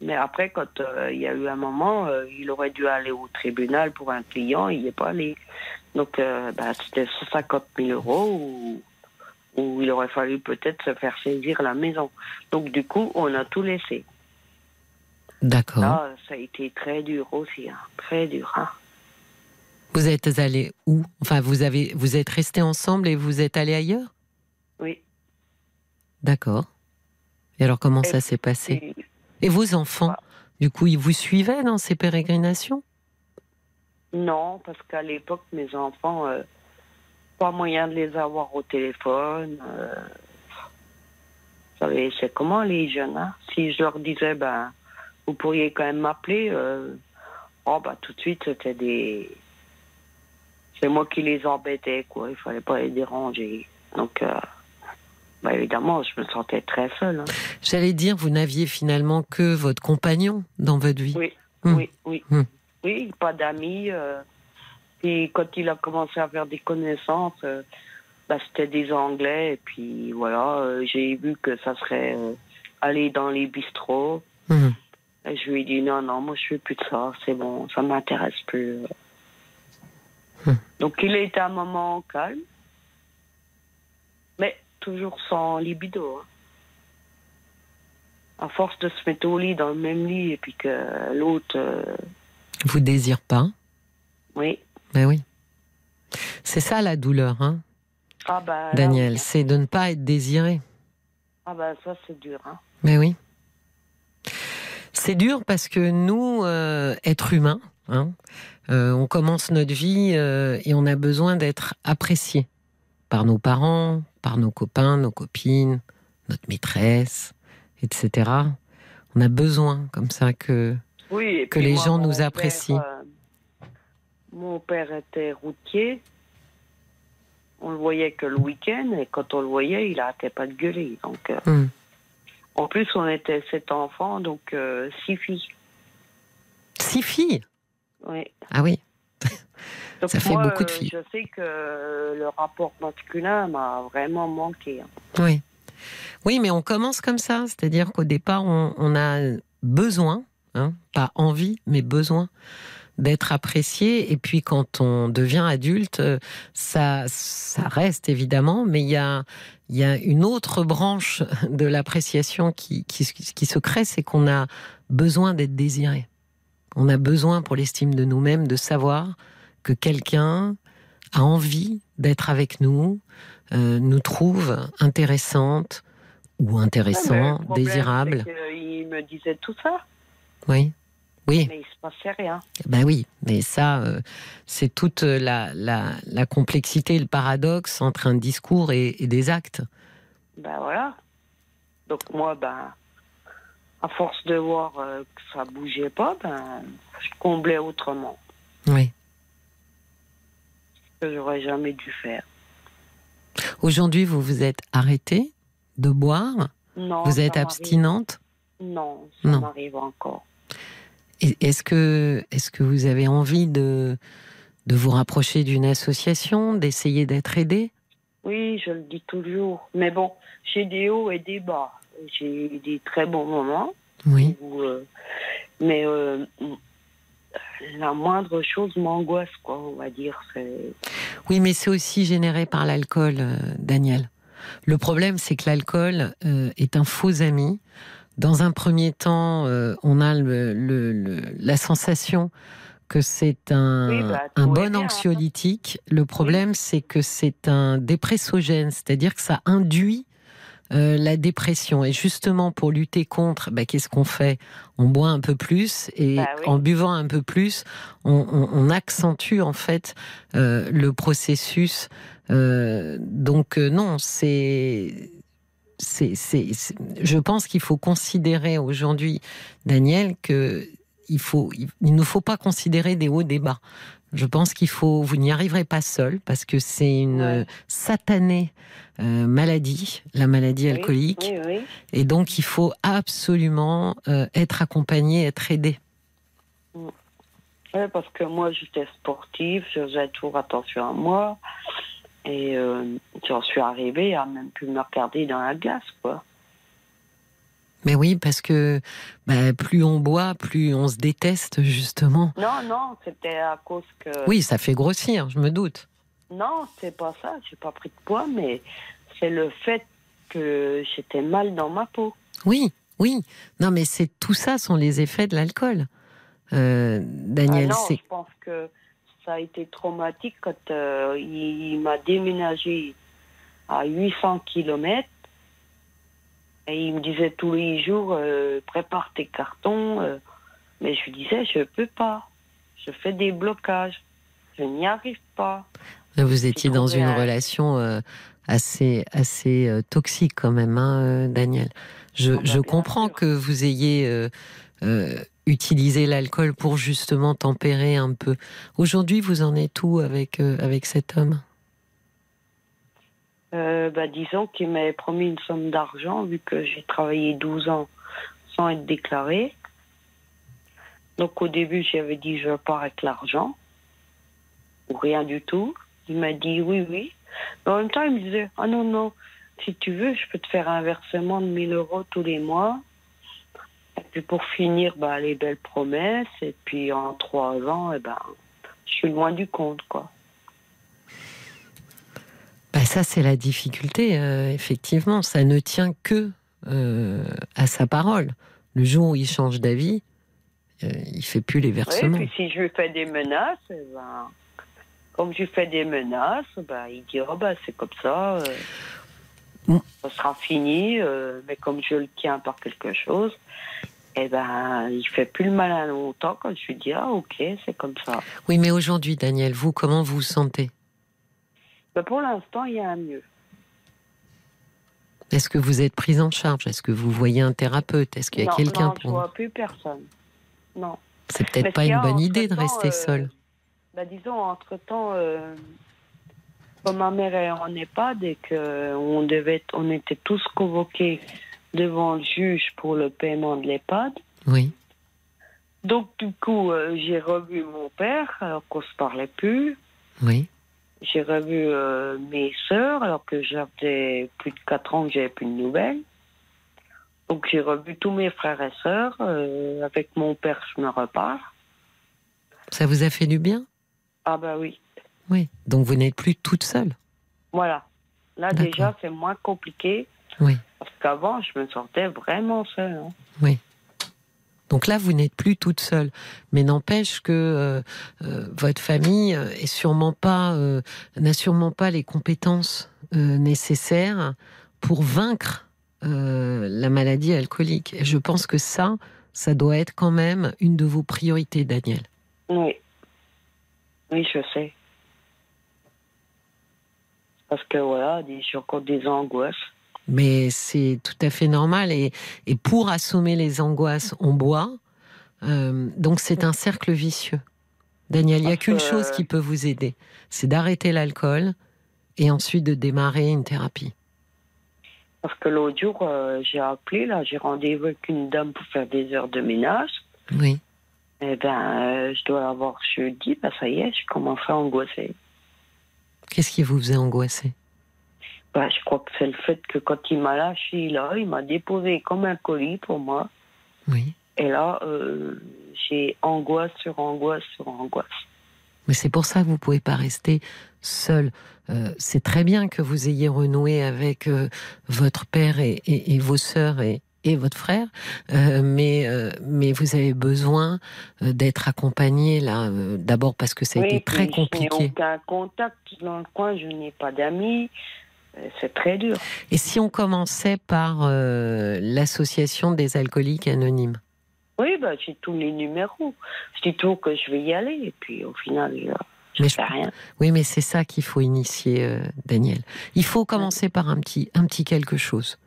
H: Mais après, quand il y a eu un moment, il aurait dû aller au tribunal pour un client, il n'y est pas allé. Donc, bah, c'était 150 000 euros où il aurait fallu peut-être se faire saisir la maison. Donc, du coup, on a tout laissé.
C: D'accord.
H: Là, ça a été très dur aussi, hein, très dur. hein.
C: Vous êtes allés où? Enfin, vous avez, vous êtes restés ensemble et vous êtes allés ailleurs?
H: Oui.
C: D'accord. Et alors, comment
H: Et
C: ça s'est passé?
H: Et-
C: vos enfants, du coup, ils vous suivaient dans ces pérégrinations?
H: Non, parce qu'à l'époque, mes enfants, euh, pas moyen de les avoir au téléphone. euh, vous savez, c'est comment les jeunes, hein? Si je leur disais, ben, vous pourriez quand même m'appeler, euh, oh, bah, tout de suite, c'était des. C'est moi qui les embêtais, quoi. Il fallait pas les déranger. Donc, euh, bah, évidemment, je me sentais très seule. hein.
C: J'allais dire, vous n'aviez finalement que votre compagnon dans votre vie.
H: Oui,
C: Hmm.
H: oui, oui.
C: Hmm.
H: Oui, pas d'amis. euh, puis quand il a commencé à faire des connaissances, euh, bah, c'était des Anglais. Et puis voilà, euh, j'ai vu que ça serait euh, aller dans les bistrots.
C: Mhm.
H: Et je lui ai dit non, non, moi je fais plus de ça, c'est bon, ça m'intéresse plus.
C: Hmm.
H: Donc il a été un moment calme, mais toujours sans libido. hein. À force de se mettre au lit, dans le même lit, et puis que l'autre,
C: Vous désirez pas
H: oui.
C: Ben oui. C'est ça la douleur, hein,
H: Ah bah,
C: Daniel,
H: oui.
C: c'est de ne pas être désiré.
H: Ah bah ça c'est dur. Hein.
C: Mais oui. C'est dur parce que nous, euh, êtres humains, hein, euh, on commence notre vie euh, et on a besoin d'être apprécié par nos parents, par nos copains, nos copines, notre maîtresse, etc. On a besoin comme ça que
H: Oui,
C: Que les gens nous apprécient.
H: euh, mon père était routier. On le voyait que le week-end et quand on le voyait, il arrêtait pas de gueuler. Donc, euh,
C: Hmm.
H: en plus, on était sept enfants, donc euh, six filles.
C: six filles?
H: Oui.
C: Ah oui. (laughs)
H: Donc
C: Ça fait beaucoup de
H: euh,
C: filles.
H: Je sais que le rapport masculin m'a vraiment manqué. hein.
C: Oui. Oui, mais on commence comme ça, c'est-à-dire qu'au départ, on, on a besoin, hein, pas envie, mais besoin d'être apprécié. Et puis quand on devient adulte, euh, ça, ça reste évidemment, mais il y a, il y a une autre branche de l'appréciation qui, qui, qui se crée, c'est qu'on a besoin d'être désiré. On a besoin pour l'estime de nous-mêmes de savoir que quelqu'un a envie d'être avec nous, euh, nous trouve intéressante ou intéressant, désirable.
H: qu'il me disait tout ça,
C: Oui. Oui,
H: mais il se passait rien.
C: ben oui, mais ça, euh, c'est toute la, la, la complexité, le paradoxe entre un discours et, et des actes.
H: Ben voilà. Donc moi, ben, à force de voir euh, que ça bougeait pas, ben, je comblais autrement,
C: Oui.
H: ce que j'aurais jamais dû faire.
C: Aujourd'hui, vous vous êtes arrêtée de boire,
H: Non.
C: vous êtes abstinente?
H: Non, ça m'arrive encore.
C: Est-ce que, est que vous avez envie de, de vous rapprocher d'une association, d'essayer d'être aidé?
H: Oui, je le dis toujours. Mais bon, j'ai des hauts et des bas. J'ai des très bons moments.
C: Oui.
H: où, euh, mais euh, la moindre chose m'angoisse, quoi, on va dire.
C: Oui, mais c'est aussi généré par l'alcool, euh, Daniel. Le problème, c'est que l'alcool est un faux ami. Dans un premier temps, euh, on a le, le- le- la sensation que c'est un,
H: Oui, bah,
C: un bon
H: bien, hein.
C: anxiolytique. Le problème, c'est que c'est un dépressogène, c'est-à-dire que ça induit euh, la dépression. Et justement, pour lutter contre, bah, qu'est-ce qu'on fait? On boit un peu plus et
H: Bah oui.
C: en buvant un peu plus, on, on- on accentue en fait euh, le processus. Euh, donc euh, non, c'est c'est, c'est, c'est- je pense qu'il faut considérer aujourd'hui, Daniel, que il faut, il ne faut pas considérer des hauts, des bas. Je pense qu'il faut, vous n'y arriverez pas seul parce que c'est une
H: Ouais.
C: satanée euh, maladie, la maladie
H: Oui,
C: alcoolique,
H: Oui, oui.
C: et donc il faut absolument euh, être accompagné, être aidé.
H: Ouais, parce que moi, j'étais sportive, je faisais toujours attention à moi. Et euh, j'en suis arrivée à même plus me regarder dans la glace, quoi.
C: Mais oui, parce que bah, plus on boit, plus on se déteste justement.
H: Non, non, c'était à cause que.
C: Oui, ça fait grossir, je me doute.
H: Non, c'est pas ça, j'ai pas pris de poids, mais c'est le fait que j'étais mal dans ma peau.
C: Oui, oui. Non, mais c'est tout ça sont les effets de l'alcool. Euh, Daniel,
H: Ah non,
C: c'est
H: je pense que ça a été traumatique quand euh, il, il m'a déménagé à 800 km. Et il me disait tous les jours, euh, prépare tes cartons. euh. mais je lui disais, je peux pas. Je fais des blocages. Je n'y arrive pas.
C: vous étiez dans une
H: un-
C: relation euh, assez assez toxique quand même, hein, Daniel. Je,
H: Ah bah,
C: je comprends que vous ayez utilisé l'alcool pour justement tempérer un peu. Aujourd'hui, vous en êtes où avec euh, avec cet homme?
H: Euh, bah, disons qu'il m'avait promis une somme d'argent vu que j'ai travaillé 12 ans sans être déclaré. Donc au début, j'avais dit je pars avec l'argent ou rien du tout. Il m'a dit oui, oui. Mais en même temps, il me disait ah non, non, si tu veux, je peux te faire un versement de 1000 euros tous les mois. Et puis pour finir, bah, les belles promesses. Et puis en trois ans, eh ben, je suis loin du compte, quoi.
C: Bah, ça, c'est la difficulté, euh, effectivement. Ça ne tient que euh, à sa parole. Le jour où il change d'avis, euh, il fait plus les
H: Oui,
C: versements.
H: puis si je lui fais des menaces, eh ben, comme je lui fais des menaces, ben, il dit oh, ben, c'est comme ça, euh,
C: Mm.
H: ça sera fini, euh, mais comme je le tiens par quelque chose, eh ben, il fait plus le malin longtemps quand je lui dis ah ok, c'est comme ça.
C: Oui, mais aujourd'hui, Daniel, vous, comment vous vous sentez?
H: Ben, pour l'instant, il y a un mieux.
C: Est-ce que vous êtes prise en charge? Est-ce que vous voyez un thérapeute? Est-ce qu'il y a quelqu'un
H: non, je
C: pour
H: vois plus personne. Non.
C: C'est peut-être pas
H: ce
C: une bonne idée de rester
H: euh,
C: seule.
H: bah, disons, entre-temps, euh, ma mère est en EHPAD et qu'on devait, on était tous convoqués devant le juge pour le paiement de l'EHPAD.
C: Oui.
H: Donc, du coup, euh, j'ai revu mon père alors qu'on se parlait plus.
C: Oui.
H: J'ai revu euh, mes sœurs alors que j'avais plus de 4 ans que j'avais plus de nouvelles. Donc, j'ai revu tous mes frères et sœurs. euh, avec mon père, je me repars.
C: Ça vous a fait du bien?
H: Ah, bah oui.
C: Oui. Donc vous n'êtes plus toute seule.
H: Voilà. Là, déjà, c'est moins compliqué.
C: Oui.
H: Parce qu'avant, je me sentais vraiment seule. hein.
C: Donc là, vous n'êtes plus toute seule. Mais n'empêche que euh, euh, votre famille euh, est sûrement pas, euh, n'a sûrement pas les compétences nécessaires pour vaincre la maladie alcoolique. Et je pense que ça, ça doit être quand même une de vos priorités, Daniel.
H: Oui. Oui, je sais. Parce que voilà, des- j'ai encore des angoisses.
C: Mais c'est tout à fait normal. Et, et pour assommer les angoisses, on boit. Euh, donc c'est un cercle vicieux. Daniel, il n'y a qu'une chose qui peut vous aider. C'est d'arrêter l'alcool et ensuite de démarrer une thérapie.
H: Parce que l'autre jour, euh, j'ai appelé, là, j'ai rendez-vous avec une dame pour faire des heures de ménage.
C: Oui.
H: Eh ben, euh, je dois l'avoir jeudi, ben ça y est, je commence à angoisser.
C: Qu'est-ce qui vous faisait angoisser?
H: Ben, je crois que c'est le fait que quand il m'a lâché là, il m'a déposé comme un colis pour moi.
C: Oui.
H: Et là, euh, j'ai angoisse sur angoisse sur angoisse.
C: Mais c'est pour ça que vous pouvez pas rester seul. Euh, c'est très bien que vous ayez renoué avec euh, votre père et, et- et vos sœurs et, et votre frère, euh, mais euh, mais vous avez besoin euh, d'être accompagné là. euh, D'abord parce que ça a
H: Oui,
C: été très
H: puis Je n'ai
C: compliqué.
H: aucun contact dans le coin, je n'ai pas d'amis. C'est très dur.
C: Et si on commençait par l'association des alcooliques anonymes?
H: Oui, ben, j'ai tous les numéros. Je dis toujours que je vais y aller, et puis au final, je
C: Mais je-
H: rien.
C: Oui, mais c'est ça qu'il faut initier, Daniel. Il faut commencer par un petit, un petit quelque chose.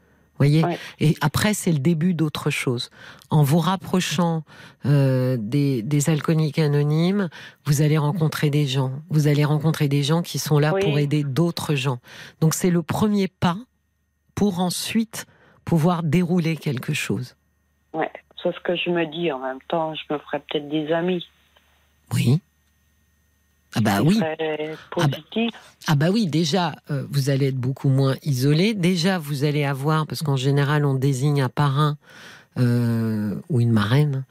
C: Voyez
H: Ouais.
C: Et après, c'est le début d'autre chose. En vous rapprochant euh, des, des alcooliques anonymes, vous allez rencontrer des gens. Vous allez rencontrer des gens qui sont là
H: Oui.
C: pour aider d'autres gens. Donc c'est le premier pas pour ensuite pouvoir dérouler quelque chose.
H: Ouais, c'est ce que je me dis. En même temps, je me ferais peut-être des amis.
C: Oui. Ah bah oui.
H: seraient positifs.
C: Ah bah oui, déjà, euh, vous allez être beaucoup moins isolé. Déjà, vous allez avoir, parce qu'en général, on désigne un parrain euh, ou une marraine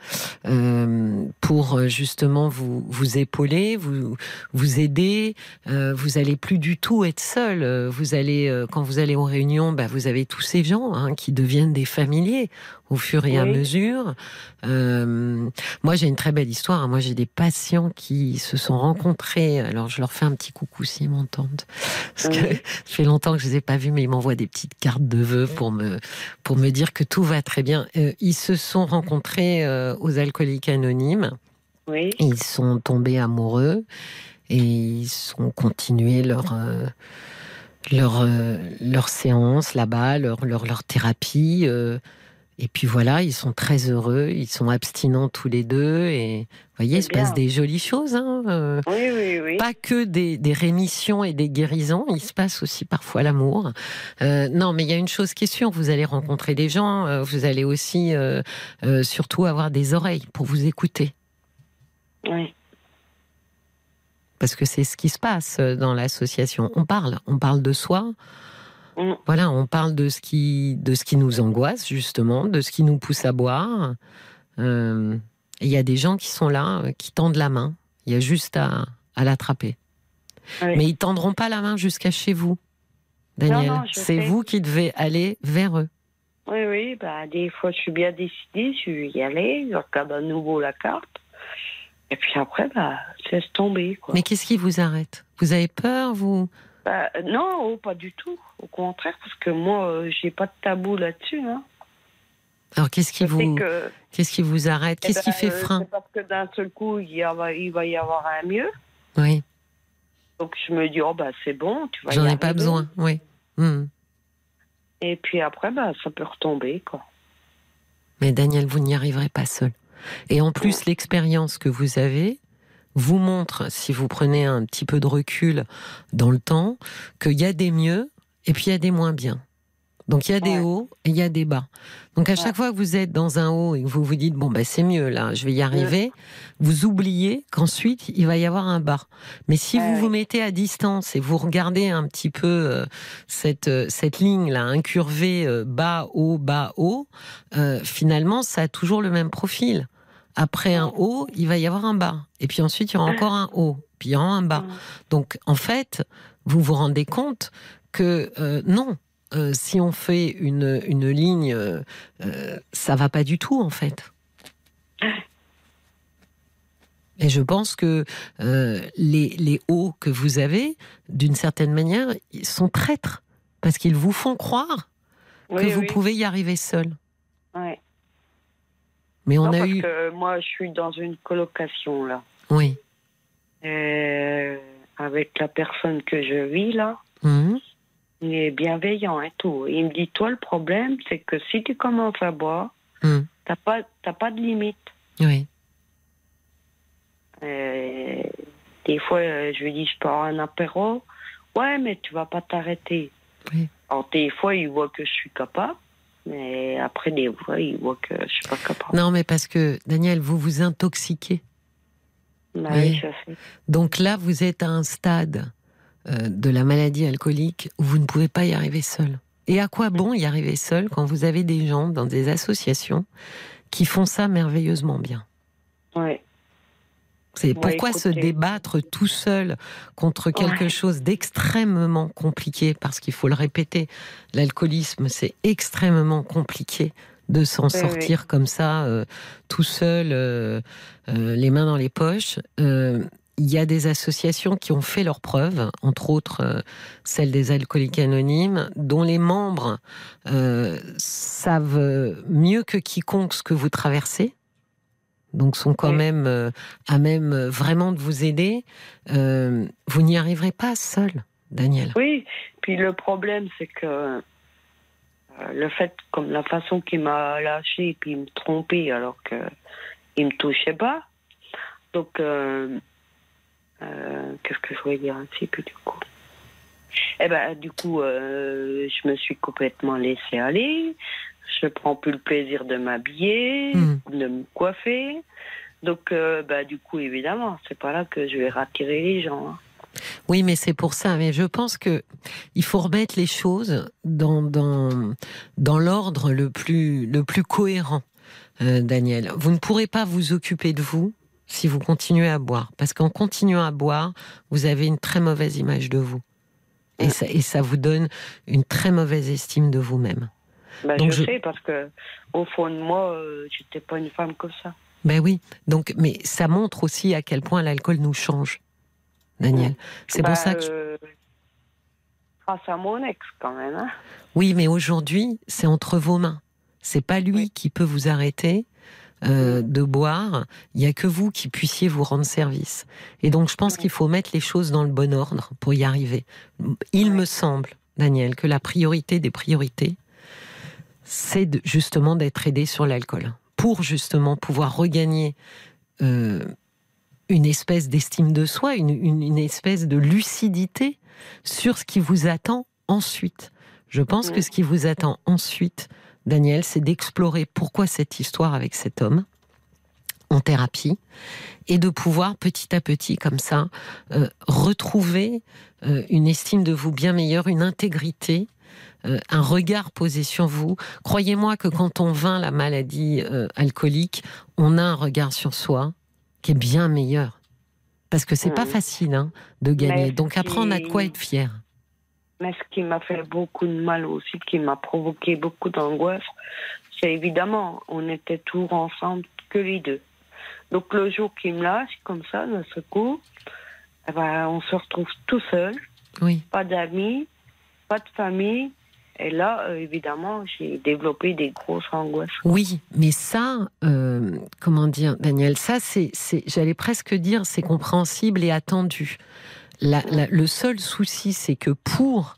C: euh, pour euh, justement vous vous épauler, vous vous aider. Euh, vous allez plus du tout être seul. Vous allez quand vous allez aux réunions, bah, vous avez tous ces gens hein, qui deviennent des familiers au fur et à mesure. Moi, j'ai une très belle histoire. Moi, j'ai des patients qui se sont rencontrés. Alors, je leur fais un petit coucou s'ils m'entendent. Parce que (laughs) ça fait longtemps que je les ai pas vus, mais ils m'envoient des petites cartes de vœux pour me, pour me dire que tout va très bien. Euh, ils se sont rencontrés euh, aux alcooliques anonymes.
H: Oui.
C: Ils sont tombés amoureux et ils ont continué leur, euh, leur, euh, leur séance là-bas, leur, leur, leur thérapie. Et puis voilà, ils sont très heureux, ils sont abstinents tous les deux. Et vous voyez, il se
H: bien.
C: passe des jolies choses. Hein, euh,
H: Oui, oui, oui.
C: pas que des, des rémissions et des guérisons, il se passe aussi parfois l'amour. Euh, non, mais il y a une chose qui est sûre, vous allez rencontrer des gens, euh, vous allez aussi surtout avoir des oreilles pour vous écouter.
H: Oui.
C: Parce que c'est ce qui se passe dans l'association. On parle, on parle de soi.
H: Mm.
C: Voilà, on parle de ce qui, de ce qui nous angoisse justement, de ce qui nous pousse à boire. Euh, il y a des gens qui sont là, euh, qui tendent la main. Il y a juste à, à l'attraper.
H: Oui.
C: Mais ils tendront pas la main jusqu'à chez vous, Daniel. C'est vous qui devez aller vers eux.
H: Oui, oui, bah, des fois, je suis bien décidée, je vais y aller, je regarde à nouveau la carte. Et puis après, bah, je laisse tomber, quoi.
C: Mais qu'est-ce qui vous arrête? Vous avez peur, vous?
H: Bah, non, oh, pas du tout. Au contraire, parce que moi, euh, j'ai pas de tabou là-dessus. Hein.
C: Alors qu'est-ce qui vous,
H: que,
C: qu'est-ce qui vous arrête?
H: Eh
C: Qu'est-ce qui
H: ben,
C: fait
H: euh,
C: frein?
H: parce que d'un seul coup, il, y a- il va y avoir un mieux.
C: Oui,
H: Donc je me dis, oh, bah, c'est bon, tu vas
C: j'en ai pas besoin. Oui. Hmm.
H: Et puis après, bah, ça peut retomber, quoi.
C: Mais Daniel, vous n'y arriverez pas seul. Et en plus, l'expérience que vous avez vous montre, si vous prenez un petit peu de recul dans le temps, qu'il y a des mieux et puis il y a des moins bien. Donc il y a des
H: Ouais.
C: hauts et il y a des bas. Donc à chaque fois que vous êtes dans un haut et que vous vous dites bon ben c'est mieux là, je vais y arriver, vous oubliez qu'ensuite il va y avoir un bas. Mais si vous vous mettez à distance et vous regardez un petit peu euh, cette euh, cette ligne là incurvée euh, bas haut bas haut, finalement ça a toujours le même profil. Après un haut, il va y avoir un bas. Et puis ensuite, il y aura encore un haut. Puis il y aura un bas. Donc, en fait, vous vous rendez compte que euh, non, euh, si on fait une, une ligne, euh, euh, ça va pas du tout, en fait. Et je pense que euh, les, les hauts que vous avez, d'une certaine manière, ils sont traîtres. Parce qu'ils vous font croire que
H: Oui,
C: vous pouvez y arriver seul.
H: Ouais.
C: Mais on
H: Non,
C: a
H: parce
C: eu.
H: que moi, je suis dans une colocation, là.
C: Oui.
H: Euh, avec la personne que je vis, là.
C: Mhm.
H: Il est bienveillant et tout. Il me dit, toi, le problème, c'est que si tu commences à boire,
C: Mhm.
H: t'as pas, t'as pas de limite.
C: Oui.
H: Euh, des fois, euh, je lui dis, je pars un apéro. Ouais, mais tu vas pas t'arrêter.
C: Oui.
H: Alors, des fois, il voit que je suis capable. Mais après, des fois, il voit que je suis pas capable.
C: Non, mais parce que, Daniel, vous vous intoxiquez.
H: Bah
C: Oui.
H: oui.
C: Donc là, vous êtes à un stade euh, de la maladie alcoolique où vous ne pouvez pas y arriver seul. Et à quoi bon y arriver seul quand vous avez des gens dans des associations qui font ça merveilleusement bien?
H: Ouais.
C: C'est
H: Ouais,
C: pourquoi se débattre tout seul contre quelque
H: Ouais.
C: chose d'extrêmement compliqué, parce qu'il faut le répéter, l'alcoolisme, c'est extrêmement compliqué de s'en
H: Oui,
C: sortir comme ça, euh, tout seul, euh, euh, les mains dans les poches. Il y a des associations qui ont fait leurs preuves, entre autres celle des alcooliques anonymes, dont les membres savent mieux que quiconque ce que vous traversez. Donc sont quand
H: Oui.
C: même euh, à même euh, vraiment de vous aider. Euh, vous n'y arriverez pas seul, Daniel.
H: Oui, puis le problème, c'est que Euh, le fait, comme la façon qu'il m'a lâché et puis me trompé alors que il me touchait pas. Donc, qu'est-ce que je voulais dire ainsi puis du coup? Eh ben, du coup, je me suis complètement laissée aller. Je prends plus le plaisir de m'habiller,
C: Hmm.
H: de me coiffer. Donc, euh, bah, du coup, évidemment, c'est pas là que je vais rattirer les gens. hein.
C: Oui, mais c'est pour ça. Mais je pense que il faut remettre les choses dans dans dans l'ordre le plus le plus cohérent, euh, Daniel. Vous ne pourrez pas vous occuper de vous si vous continuez à boire, parce qu'en continuant à boire, vous avez une très mauvaise image de vous, et ça et ça vous donne une très mauvaise estime de vous-même.
H: Bah,
C: Donc,
H: je,
C: je-
H: sais parce que au fond de moi, euh, j'étais pas une femme comme ça.
C: Ben oui. Donc, mais ça montre aussi à quel point l'alcool nous change, Daniel. C'est
H: Bah,
C: pour ça que je-
H: euh, grâce à mon ex quand même. Hein.
C: Oui, mais aujourd'hui, c'est entre vos mains. C'est pas lui qui peut vous arrêter euh, de boire. Il y a que vous qui puissiez vous rendre service. Et donc, je pense qu'il faut mettre les choses dans le bon ordre pour y arriver. Il me semble, Daniel, que la priorité des priorités, c'est justement d'être aidé sur l'alcool pour justement pouvoir regagner. euh, une espèce d'estime de soi, une, une- une espèce de lucidité sur ce qui vous attend ensuite. Je pense que ce qui vous attend ensuite, Daniel, c'est d'explorer pourquoi cette histoire avec cet homme en thérapie et de pouvoir petit à petit, comme ça, euh, retrouver euh, une estime de vous bien meilleure, une intégrité, euh, un regard posé sur vous. Croyez-moi que quand on vainc la maladie euh, alcoolique, on a un regard sur soi qui est bien meilleur. Parce que c'est pas
H: Mhm.
C: facile hein, de gagner.
H: Mais
C: Donc après, on a de quoi
H: qui-
C: être fier.
H: Mais ce qui m'a fait beaucoup de mal aussi, qui m'a provoqué beaucoup d'angoisse, c'est évidemment, on était toujours ensemble, que les deux. Donc le jour qu'il me lâche, comme ça, d'un coup, eh ben, on se retrouve tout seul,
C: Oui.
H: pas d'amis, pas de famille. Et là, euh, évidemment, j'ai développé des grosses angoisses.
C: Oui, mais ça, euh, comment dire, Daniel, ça, c'est, j'allais presque dire, c'est compréhensible et attendu. Le seul souci, c'est que pour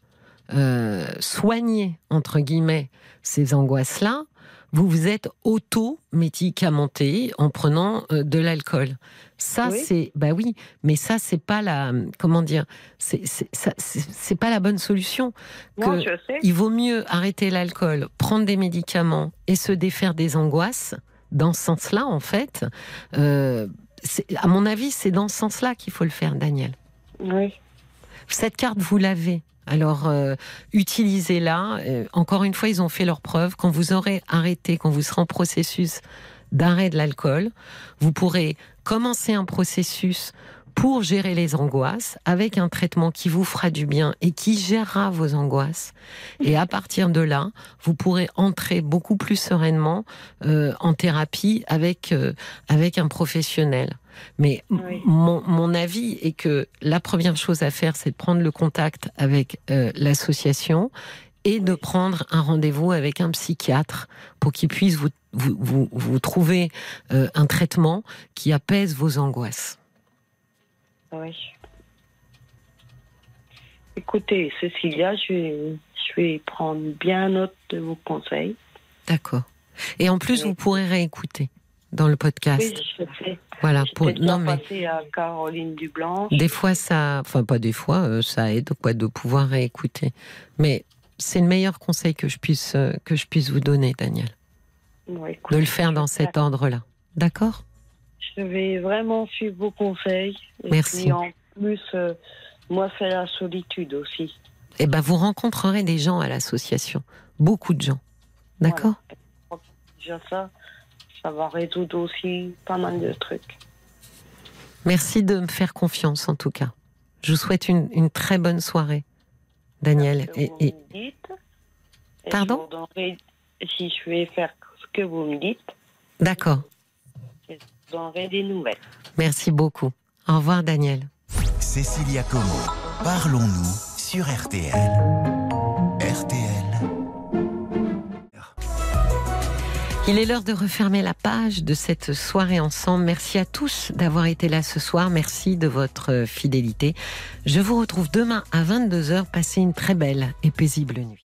C: euh, soigner, entre guillemets, ces angoisses-là, vous vous êtes auto-médicamenté en prenant euh, de l'alcool. Ça,
H: Oui.
C: c'est, bah oui, mais ça, c'est pas la, comment dire, c'est, pas la bonne solution.
H: Non,
C: Que-
H: je sais.
C: Il vaut mieux arrêter l'alcool, prendre des médicaments et se défaire des angoisses. Dans ce sens-là, en fait, euh, à mon avis, c'est dans ce sens-là qu'il faut le faire, Daniel.
H: Oui.
C: Cette carte, vous l'avez. Alors, euh, utilisez-la. Euh, encore une fois, ils ont fait leur preuve. Quand vous aurez arrêté, quand vous serez en processus d'arrêt de l'alcool, vous pourrez commencer un processus pour gérer les angoisses avec un traitement qui vous fera du bien et qui gérera vos angoisses. Et à partir de là, vous pourrez entrer beaucoup plus sereinement euh, en thérapie avec, euh, avec un professionnel. Mais
H: Oui.
C: mon, mon avis est que la première chose à faire, c'est de prendre le contact avec euh, l'association et de prendre un rendez-vous avec un psychiatre pour qu'il puisse vous, vous, vous, vous trouver euh, un traitement qui apaise vos angoisses.
H: Oui. Écoutez, Cécilia, je vais, je vais prendre bien note de vos conseils.
C: D'accord. Et en plus,
H: Oui.
C: vous pourrez réécouter dans le podcast.
H: Oui, je sais.
C: Voilà. Pour... Non, mais
H: à Caroline Dublanche.
C: des fois, ça, enfin pas des fois, euh, ça aide quoi de pouvoir réécouter. Mais c'est le meilleur conseil que je puisse euh, que je puisse vous donner, Daniel,
H: écoute,
C: de le faire dans cet ordre-là. D'accord?
H: Je vais vraiment suivre vos conseils. Et
C: Merci.
H: puis en plus, euh, moi, c'est la solitude aussi.
C: Eh ben, vous rencontrerez des gens à l'association, beaucoup de gens. D'accord?
H: Voilà. Déjà ça, ça va résoudre aussi pas mal de trucs.
C: Merci de me faire confiance en tout cas. Je vous souhaite une, une très bonne soirée, Daniel.
H: Ce que
C: Et,
H: vous
C: et-
H: me dites. Et
C: Pardon
H: je vous donnerai- Si je vais faire ce que vous me dites,
C: d'accord.
H: je vous donnerai des nouvelles.
C: Merci beaucoup. Au revoir, Daniel.
A: Cécilia Como, parlons-nous sur RTL. RTL.
C: Il est l'heure de refermer la page de cette soirée ensemble. Merci à tous d'avoir été là ce soir. Merci de votre fidélité. Je vous retrouve demain à 22h. Passez une très belle et paisible nuit.